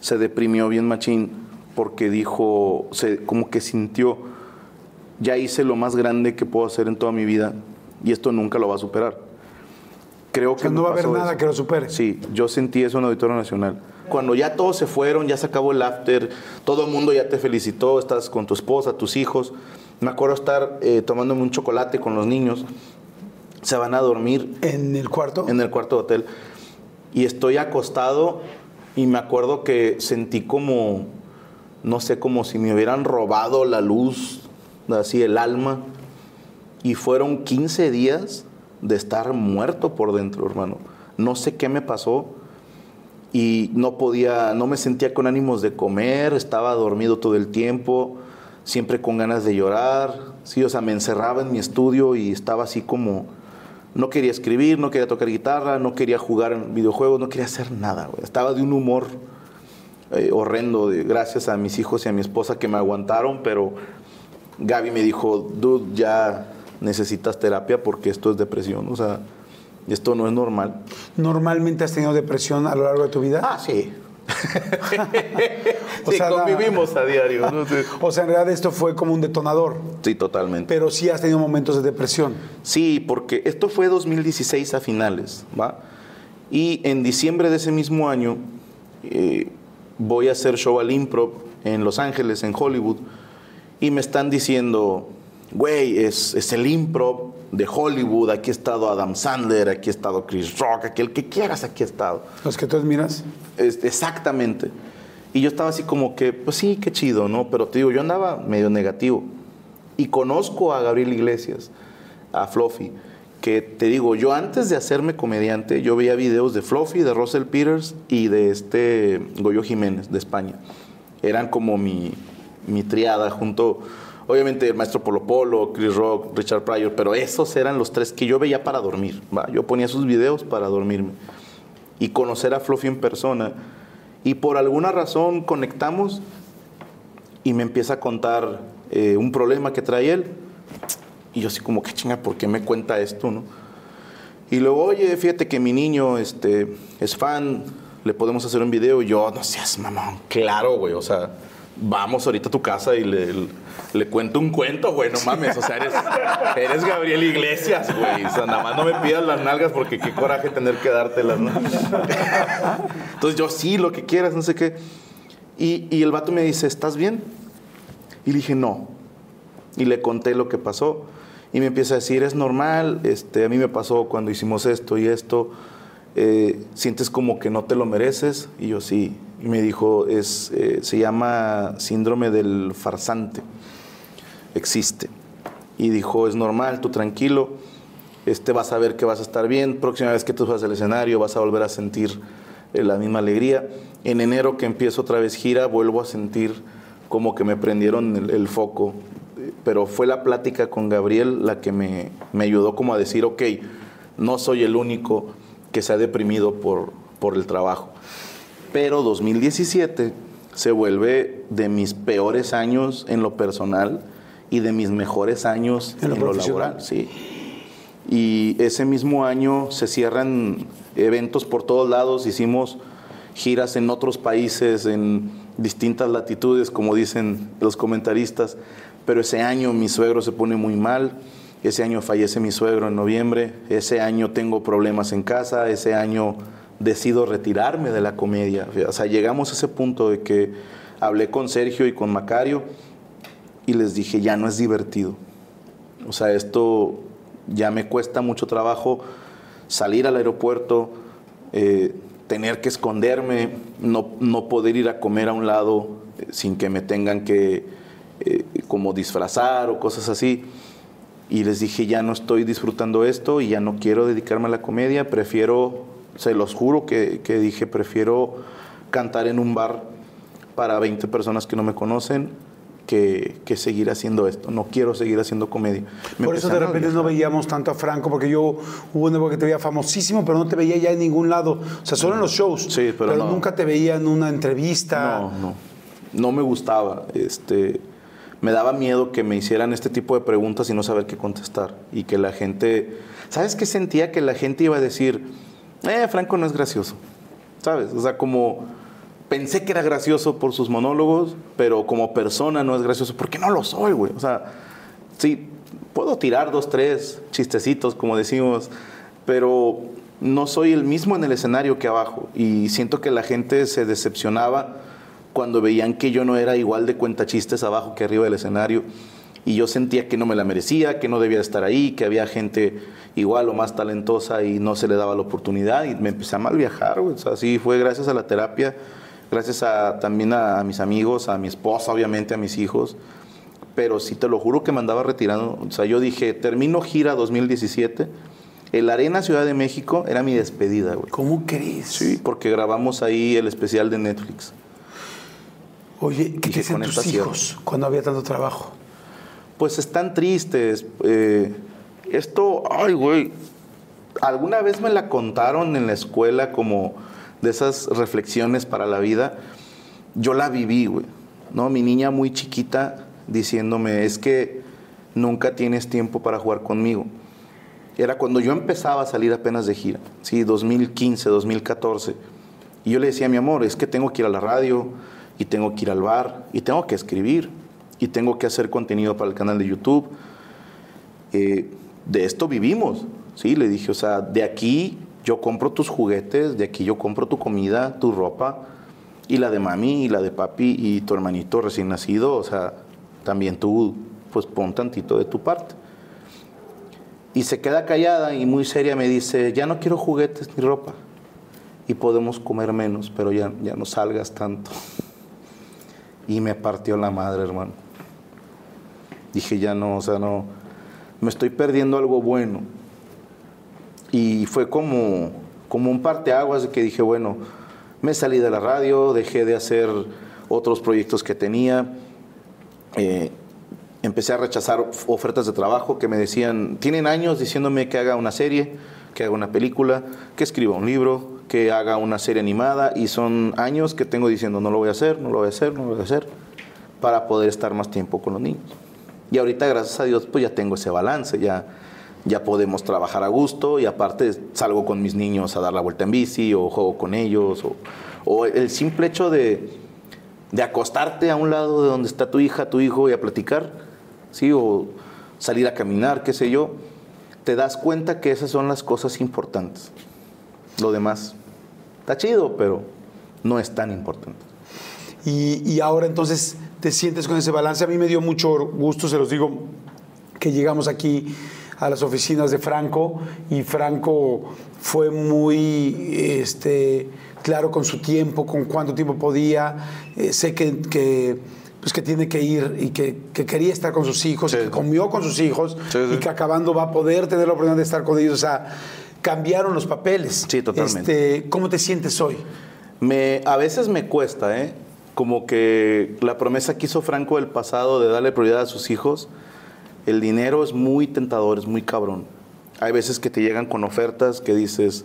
Speaker 2: se deprimió bien machín porque dijo, se, como que sintió, ya hice lo más grande que puedo hacer en toda mi vida y esto nunca lo va a superar. Creo
Speaker 1: O sea,
Speaker 2: que
Speaker 1: no va a haber nada
Speaker 2: eso.
Speaker 1: que lo supere.
Speaker 2: Sí, yo sentí eso en Auditorio Nacional. Cuando ya todos se fueron, ya se acabó el after, todo el mundo ya te felicitó, estás con tu esposa, tus hijos. Me acuerdo estar eh, tomándome un chocolate con los niños. Se van a dormir
Speaker 1: ¿En el cuarto?
Speaker 2: en el cuarto de hotel. Y estoy acostado y me acuerdo que sentí como, no sé, como si me hubieran robado la luz, así el alma. Y fueron 15 días de estar muerto por dentro, hermano. No sé qué me pasó y no podía, no me sentía con ánimos de comer, estaba dormido todo el tiempo, siempre con ganas de llorar, sí, o sea, me encerraba en mi estudio y estaba así como, no quería escribir, no quería tocar guitarra, no quería jugar en videojuegos, no quería hacer nada, güey. estaba de un humor eh, horrendo, de- gracias a mis hijos y a mi esposa que me aguantaron, pero Gaby me dijo, dude, ya necesitas terapia porque esto es depresión, o sea, esto no es normal.
Speaker 1: ¿Normalmente has tenido depresión a lo largo de tu vida?
Speaker 2: Ah, sí.
Speaker 1: O
Speaker 2: sí,
Speaker 1: sea,
Speaker 2: convivimos a diario. ¿no? Sí.
Speaker 1: O sea, en realidad esto fue como un detonador,
Speaker 2: Sí, totalmente.
Speaker 1: pero sí has tenido momentos de depresión.
Speaker 2: Sí, porque esto fue 2016 a finales, ¿va? Y en diciembre de ese mismo año eh, voy a hacer show al Improv en Los Ángeles, en Hollywood, y me están diciendo, güey, es, es el Improv de Hollywood, aquí ha estado Adam Sandler, aquí ha estado Chris Rock, aquí el que quieras, aquí ha estado.
Speaker 1: Los que tú admiras.
Speaker 2: Es- exactamente. Y yo estaba así como que, pues sí, qué chido, ¿no? Pero te digo, yo andaba medio negativo. Y conozco a Gabriel Iglesias, a Fluffy, que te digo, yo antes de hacerme comediante, yo veía videos de Fluffy, de Russell Peters y de este Goyo Jiménez, de España. Eran como mi, mi triada junto, obviamente el maestro Polo Polo, Chris Rock, Richard Pryor, pero esos eran los tres que yo veía para dormir. Yo ponía sus videos para dormirme y conocer a Fluffy en persona. Y por alguna razón conectamos y me empieza a contar eh, un problema que trae él. Y yo así como, que chinga, ¿por qué me cuenta esto, no? Y luego, oye, fíjate que mi niño este, es fan, le podemos hacer un video. Y yo, no seas mamón. Claro, güey, o sea, vamos ahorita a tu casa y le, cuento un cuento, güey, no mames. O sea, eres, eres Gabriel Iglesias, güey. O sea, nada más no me pidas las nalgas porque qué coraje tener que dártelas, ¿no? Entonces yo, sí, lo que quieras, no sé qué. Y, y el vato me dice, ¿estás bien? Y le dije, no. Y le conté lo que pasó. Y me empieza a decir, es normal, este, a mí me pasó cuando hicimos esto y esto. eh, sientes como que no te lo mereces. Y yo, sí. Me dijo, es, eh, se llama síndrome del farsante. Existe. Y dijo, es normal, tú tranquilo. Este, vas a ver que vas a estar bien. Próxima vez que tú subas al escenario vas a volver a sentir eh, la misma alegría. En enero que empiezo otra vez gira, vuelvo a sentir como que me prendieron el, el foco. Pero fue la plática con Gabriel la que me, me ayudó como a decir, ok, no soy el único que se ha deprimido por, por el trabajo. Pero 2017 se vuelve de mis peores años en lo personal y de mis mejores años
Speaker 1: En
Speaker 2: en
Speaker 1: lo
Speaker 2: laboral. Sí. Y ese mismo año se cierran eventos por todos lados, hicimos giras en otros países, en distintas latitudes, como dicen los comentaristas, pero ese año mi suegro se pone muy mal, ese año fallece mi suegro en noviembre, ese año tengo problemas en casa, ese año decido retirarme de la comedia. O sea, llegamos a ese punto de que hablé con Sergio y con Macario y les dije, ya no es divertido. O sea, esto ya me cuesta mucho trabajo salir al aeropuerto, eh, tener que esconderme, no, no poder ir a comer a un lado eh, sin que me tengan que eh, como disfrazar o cosas así. Y les dije, ya no estoy disfrutando esto y ya no quiero dedicarme a la comedia, prefiero, se los juro que, que dije, prefiero cantar en un bar para 20 personas que no me conocen que, que seguir haciendo esto. No quiero seguir haciendo comedia. Me
Speaker 1: Por eso de repente no veíamos tanto a Franco, porque yo hubo una época que te veía famosísimo, pero no te veía ya en ningún lado. O sea, solo en los shows.
Speaker 2: Sí, pero no.
Speaker 1: nunca te veía en una entrevista.
Speaker 2: No, no. No me gustaba. Este, me daba miedo que me hicieran este tipo de preguntas y no saber qué contestar. Y que la gente. ¿Sabes qué sentía? Que la gente iba a decir, eh, Franco no es gracioso. ¿Sabes? O sea, como. Pensé que era gracioso por sus monólogos, pero como persona no es gracioso porque no lo soy, güey. O sea, sí, puedo tirar dos, tres chistecitos, como decimos, pero no soy el mismo en el escenario que abajo. Y siento que la gente se decepcionaba cuando veían que yo no era igual de cuenta chistes abajo que arriba del escenario. Y yo sentía que no me la merecía, que no debía estar ahí, que había gente igual o más talentosa y no se le daba la oportunidad. Y me empecé a mal viajar, güey. O sea, sí, fue gracias a la terapia, gracias a, también a, a mis amigos, a mi esposa, obviamente, a mis hijos. Pero sí, te lo juro que me andaba retirando. O sea, yo dije, termino gira 2017. El Arena Ciudad de México era mi despedida, güey.
Speaker 1: ¿Cómo crees?
Speaker 2: Sí, porque grabamos ahí el especial de Netflix.
Speaker 1: Oye, ¿qué te
Speaker 2: con
Speaker 1: tus hijos cuando había tanto trabajo?
Speaker 2: Pues están tristes. eh, esto, ay, güey. Alguna vez me la contaron en la escuela como de esas reflexiones para la vida. Yo la viví, güey. ¿No? Mi niña muy chiquita diciéndome, es que nunca tienes tiempo para jugar conmigo. Era cuando yo empezaba a salir apenas de gira, sí, 2015, 2014. Y yo le decía, mi amor, es que tengo que ir a la radio, y tengo que ir al bar, y tengo que escribir, y tengo que hacer contenido para el canal de YouTube. Eh, de esto vivimos, ¿sí? Le dije, o sea, de aquí yo compro tus juguetes, de aquí yo compro tu comida, tu ropa, y la de mami, y la de papi, y tu hermanito recién nacido, o sea, también tú, pues pon tantito de tu parte. Y se queda callada y muy seria me dice, ya no quiero juguetes ni ropa. Y podemos comer menos, pero ya, ya no salgas tanto. Y me partió la madre, hermano. Dije, ya no, o sea, no, me estoy perdiendo algo bueno. Y fue como, como un parteaguas de que dije, bueno, me salí de la radio, dejé de hacer otros proyectos que tenía. Eh, empecé a rechazar of- ofertas de trabajo que me decían, tienen años diciéndome que haga una serie, que haga una película, que escriba un libro, que haga una serie animada y son años que tengo diciendo no lo voy a hacer, no lo voy a hacer, no lo voy a hacer, para poder estar más tiempo con los niños. Y ahorita, gracias a Dios, pues ya tengo ese balance, ya, ya podemos trabajar a gusto y aparte salgo con mis niños a dar la vuelta en bici o juego con ellos o, o el simple hecho de, de acostarte a un lado de donde está tu hija, tu hijo y a platicar, ¿sí? O salir a caminar, qué sé yo, te das cuenta que esas son las cosas importantes. Lo demás está chido, pero no es tan importante.
Speaker 1: Y, y ahora entonces te sientes con ese balance. A mí me dio mucho gusto, se los digo, que llegamos aquí a las oficinas de Franco y Franco fue muy este, claro con su tiempo, con cuánto tiempo podía. Eh, sé que, que, pues que tiene que ir y que, que quería estar con sus hijos,
Speaker 2: Sí.
Speaker 1: que comió con sus hijos
Speaker 2: Sí, sí.
Speaker 1: y que acabando va a poder tener la oportunidad de estar con ellos. O sea, cambiaron los papeles.
Speaker 2: Sí, totalmente.
Speaker 1: Este, ¿Cómo te sientes hoy?
Speaker 2: Me, a veces me cuesta, ¿eh? Como que la promesa que hizo Franco del pasado de darle prioridad a sus hijos, el dinero es muy tentador, es muy cabrón. Hay veces que te llegan con ofertas que dices,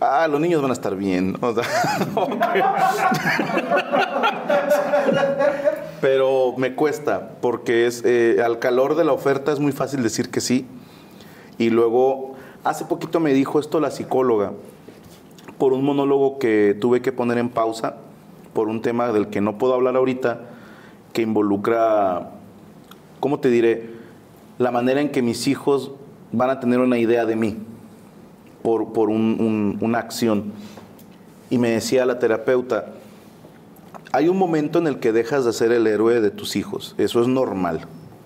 Speaker 2: ah, los niños van a estar bien. O sea, Pero me cuesta, porque es eh, al calor de la oferta es muy fácil decir que sí. Y luego, hace poquito me dijo esto la psicóloga, por un monólogo que tuve que poner en pausa, por un tema del que no puedo hablar ahorita, que involucra, ¿cómo te diré? La manera en que mis hijos van a tener una idea de mí por, por un- un- una acción. Y me decía la terapeuta, hay un momento en el que dejas de ser el héroe de tus hijos. Eso es normal.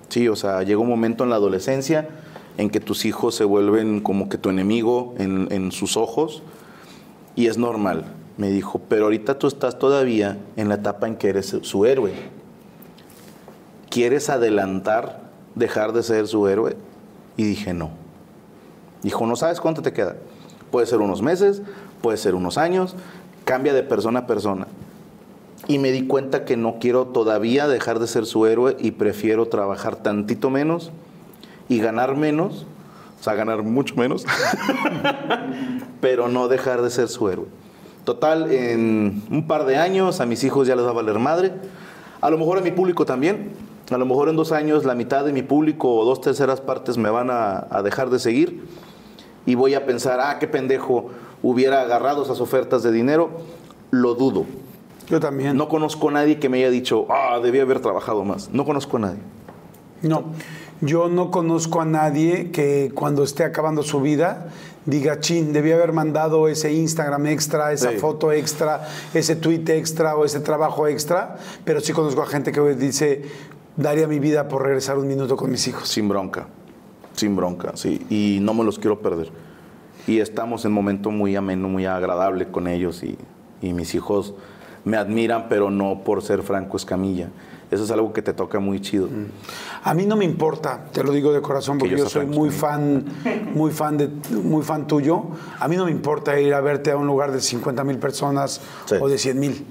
Speaker 2: Sí, o sea, llega un momento en la adolescencia en que tus hijos se vuelven como que tu enemigo en, en sus ojos y es normal. Me dijo, pero ahorita tú estás todavía en la etapa en que eres su- héroe. ¿Quieres adelantar, dejar de ser su héroe? Y dije, no. Dijo, no sabes cuánto te queda. Puede ser unos meses, puede ser unos años, cambia de persona a persona. Y me di cuenta que no quiero todavía dejar de ser su héroe y prefiero trabajar tantito menos y ganar menos, o sea, ganar mucho menos, pero no dejar de ser su héroe. Total, en un par de años a mis hijos ya les va a valer madre, a lo mejor a mi público también, a lo mejor en dos años la mitad de mi público o dos terceras partes me van a, a dejar de seguir y voy a pensar, ah, qué pendejo, hubiera agarrado esas ofertas de dinero, lo dudo.
Speaker 1: Yo también.
Speaker 2: No conozco a nadie que me haya dicho, ah, debía haber trabajado más. No conozco a nadie.
Speaker 1: No, yo no conozco a nadie que cuando esté acabando su vida diga, chin, debía haber mandado ese Instagram extra, esa
Speaker 2: Sí.
Speaker 1: foto extra, ese tweet extra o ese trabajo extra, pero sí conozco a gente que dice, daría mi vida por regresar un minuto con mis hijos.
Speaker 2: Sin bronca. Sin bronca, sí. Y no me los quiero perder. Y estamos en un momento muy ameno, muy agradable con ellos. Y, y mis hijos me admiran, pero no por ser Franco Escamilla. Eso es algo que te toca muy chido.
Speaker 1: A mí no me importa, te lo digo de corazón,
Speaker 2: Que
Speaker 1: porque
Speaker 2: yo
Speaker 1: soy muy fan, muy fan de, muy fan tuyo. A mí no me importa ir a verte a un lugar de 50 mil personas
Speaker 2: Sí.
Speaker 1: o de 100 mil.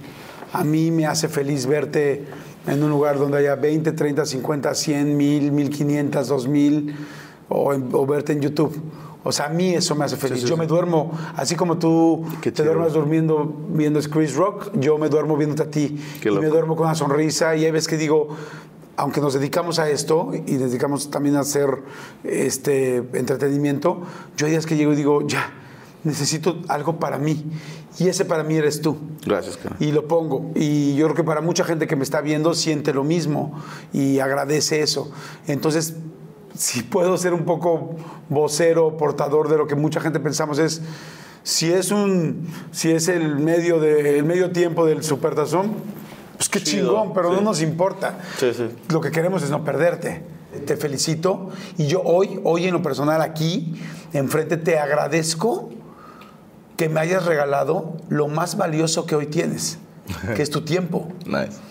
Speaker 1: A mí me hace feliz verte en un lugar donde haya 20, 30, 50, 100 mil, 1500, 2000 o, en- o verte en YouTube. O sea, a mí eso me hace feliz. yo me duermo, así como tú
Speaker 2: Qué
Speaker 1: te
Speaker 2: chido.
Speaker 1: duermes durmiendo viendo Chris Rock, yo me duermo viéndote a ti.
Speaker 2: Qué
Speaker 1: y me
Speaker 2: loco.
Speaker 1: duermo con una sonrisa y hay veces que digo, aunque nos dedicamos a esto y nos dedicamos también a hacer este entretenimiento, yo hay días que llego y digo, ya, necesito algo para mí. Y ese para mí eres tú.
Speaker 2: Gracias, cara.
Speaker 1: Y lo pongo. Y yo creo que para mucha gente que me está viendo siente lo mismo y agradece eso. Entonces, si puedo ser un poco vocero, portador de lo que mucha gente pensamos es, si es un, si es el medio de, el medio tiempo del supertazón, pues qué
Speaker 2: Chido,
Speaker 1: chingón, pero no nos importa.
Speaker 2: Sí, sí.
Speaker 1: Lo que queremos es no perderte. Te felicito y yo hoy, hoy en lo personal aquí, enfrente te agradezco que me hayas regalado lo más valioso que hoy tienes, que es tu tiempo,
Speaker 2: Nice.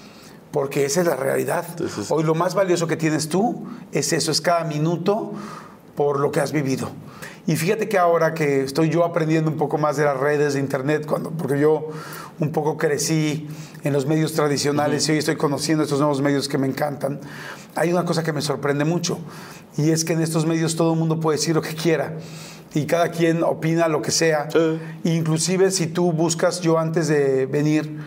Speaker 1: Porque esa es la realidad.
Speaker 2: Entonces-
Speaker 1: Hoy lo más valioso que tienes tú es eso, es cada minuto por lo que has vivido. Y fíjate que ahora que estoy yo aprendiendo un poco más de las redes de internet, cuando, porque yo un poco crecí en los medios tradicionales y hoy estoy conociendo estos nuevos medios que me encantan, hay una cosa que me sorprende mucho y es que en estos medios todo el mundo puede decir lo que quiera y cada quien opina lo que sea. Inclusive si tú buscas, yo antes de venir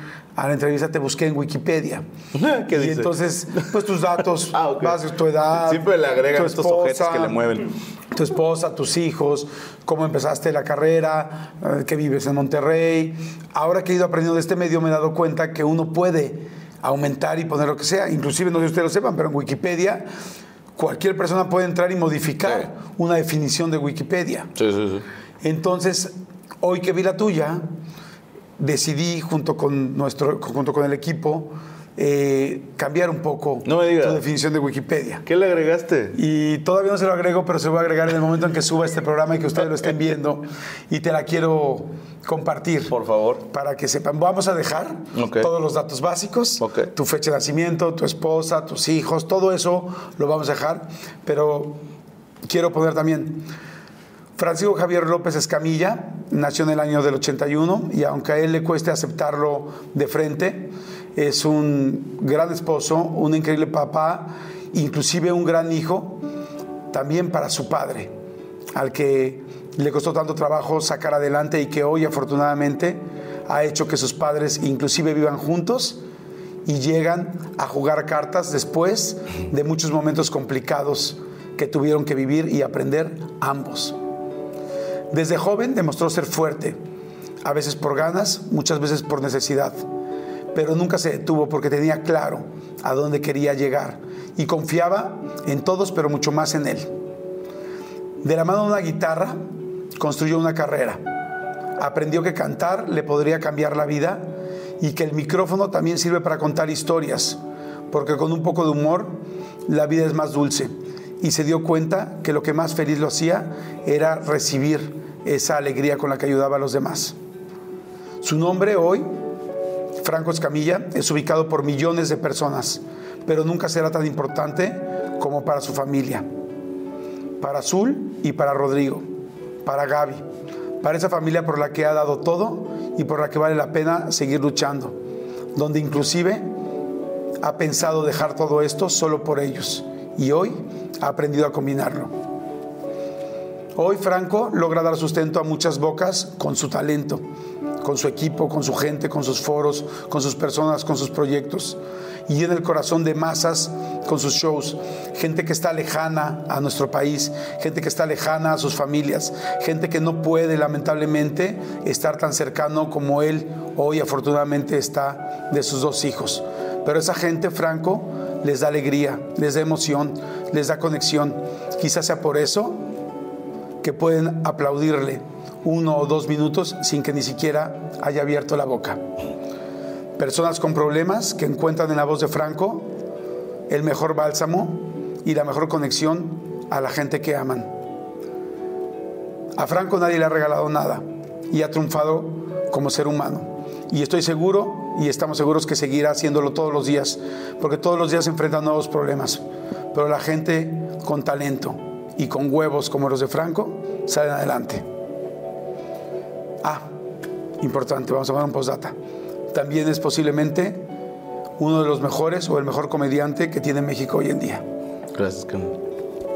Speaker 1: a la entrevista te busqué en Wikipedia.
Speaker 2: ¿Qué
Speaker 1: y
Speaker 2: dice?
Speaker 1: entonces, pues tus datos,
Speaker 2: Ah, ok.
Speaker 1: vas, tu edad,
Speaker 2: Siempre le agregan estos ojetes que le mueven.
Speaker 1: Tu esposa, tus hijos, cómo empezaste la carrera, eh, que vives en Monterrey. Ahora que he ido aprendiendo de este medio me he dado cuenta que uno puede aumentar y poner lo que sea. Inclusive, no sé si ustedes lo sepan, pero en Wikipedia cualquier persona puede entrar y modificar
Speaker 2: Sí.
Speaker 1: una definición de Wikipedia.
Speaker 2: Sí, sí, sí.
Speaker 1: Entonces, hoy que vi la tuya, decidí junto con, nuestro, junto con el equipo eh, cambiar un poco
Speaker 2: No me digas.
Speaker 1: tu definición de Wikipedia.
Speaker 2: ¿Qué le agregaste?
Speaker 1: Y todavía no se lo agrego, pero se lo voy a agregar en el momento en que suba este programa y que ustedes lo estén viendo. Y te la quiero compartir.
Speaker 2: Por favor.
Speaker 1: Para que sepan. Vamos a dejar todos los datos básicos. Tu fecha de nacimiento, tu esposa, tus hijos, todo eso lo vamos a dejar. Pero quiero poner también... Francisco Javier López Escamilla nació en el año del 81 y aunque a él le cueste aceptarlo de frente, es un gran esposo, un increíble papá, inclusive un gran hijo, también para su padre, al que le costó tanto trabajo sacar adelante y que hoy afortunadamente ha hecho que sus padres inclusive vivan juntos y llegan a jugar cartas después de muchos momentos complicados que tuvieron que vivir y aprender ambos. Desde joven demostró ser fuerte, a veces por ganas, muchas veces por necesidad, pero nunca se detuvo porque tenía claro a dónde quería llegar y confiaba en todos, pero mucho más en él. De la mano de una guitarra, construyó una carrera. Aprendió que cantar le podría cambiar la vida y que el micrófono también sirve para contar historias, porque con un poco de humor la vida es más dulce. Y se dio cuenta que lo que más feliz lo hacía era recibir esa alegría con la que ayudaba a los demás. Su nombre hoy, Franco Escamilla, es ubicado por millones de personas, pero nunca será tan importante como para su familia, para Azul y para Rodrigo, para Gaby, para esa familia por la que ha dado todo y por la que vale la pena seguir luchando, donde inclusive ha pensado dejar todo esto solo por ellos y hoy ha aprendido a combinarlo. Hoy Franco logra dar sustento a muchas bocas con su talento, con su equipo, con su gente, con sus foros, con sus personas, con sus proyectos. Y en el corazón de masas con sus shows. Gente que está lejana a nuestro país, gente que está lejana a sus familias, gente que no puede lamentablemente estar tan cercano como él hoy afortunadamente está de sus dos hijos. Pero esa gente, Franco, les da alegría, les da emoción, les da conexión. Quizás sea por eso que pueden aplaudirle uno o dos minutos sin que ni siquiera haya abierto la boca. Personas con problemas que encuentran en la voz de Franco el mejor bálsamo y la mejor conexión a la gente que aman. A Franco nadie le ha regalado nada y ha triunfado como ser humano. Y estoy seguro y estamos seguros que seguirá haciéndolo todos los días, porque todos los días se enfrentan nuevos problemas. Pero la gente con talento y con huevos como los de Franco salen adelante. Ah, importante, vamos a ver un postdata. También es posiblemente uno de los mejores o el mejor comediante que tiene México hoy en día.
Speaker 2: Gracias, Ken.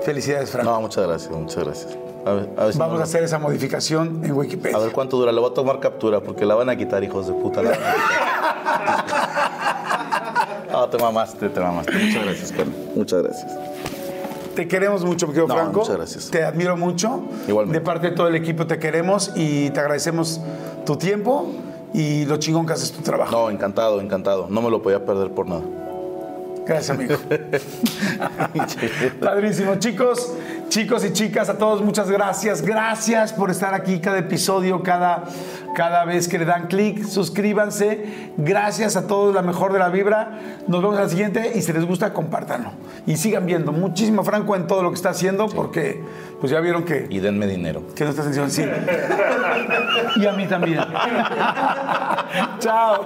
Speaker 1: Felicidades, Franco.
Speaker 2: No, muchas gracias, muchas gracias.
Speaker 1: A ver, a ver si Vamos a hacer esa modificación en Wikipedia.
Speaker 2: A ver cuánto dura. Le voy a tomar captura porque la van a quitar, hijos de puta. no, te mamaste, te mamaste. Muchas gracias, Carlos. Muchas gracias.
Speaker 1: Te queremos mucho, querido
Speaker 2: no,
Speaker 1: Franco.
Speaker 2: Muchas gracias.
Speaker 1: Te admiro mucho.
Speaker 2: Igualmente.
Speaker 1: De parte de todo el equipo te queremos y te agradecemos tu tiempo y lo chingón que haces tu trabajo.
Speaker 2: No, encantado, encantado. No me lo podía perder por nada.
Speaker 1: Gracias, amigo. Padrísimo. Chicos, chicos y chicas, a todos muchas gracias. Gracias por estar aquí cada episodio, cada, cada vez que le dan clic. Suscríbanse. Gracias a todos, la mejor de la vibra. Nos vemos al siguiente y si les gusta, compártanlo. Y sigan viendo. Muchísimo Franco en todo lo que está haciendo porque pues ya vieron que...
Speaker 2: Y denme dinero.
Speaker 1: Que no está atención, sí. y a mí también. Chao.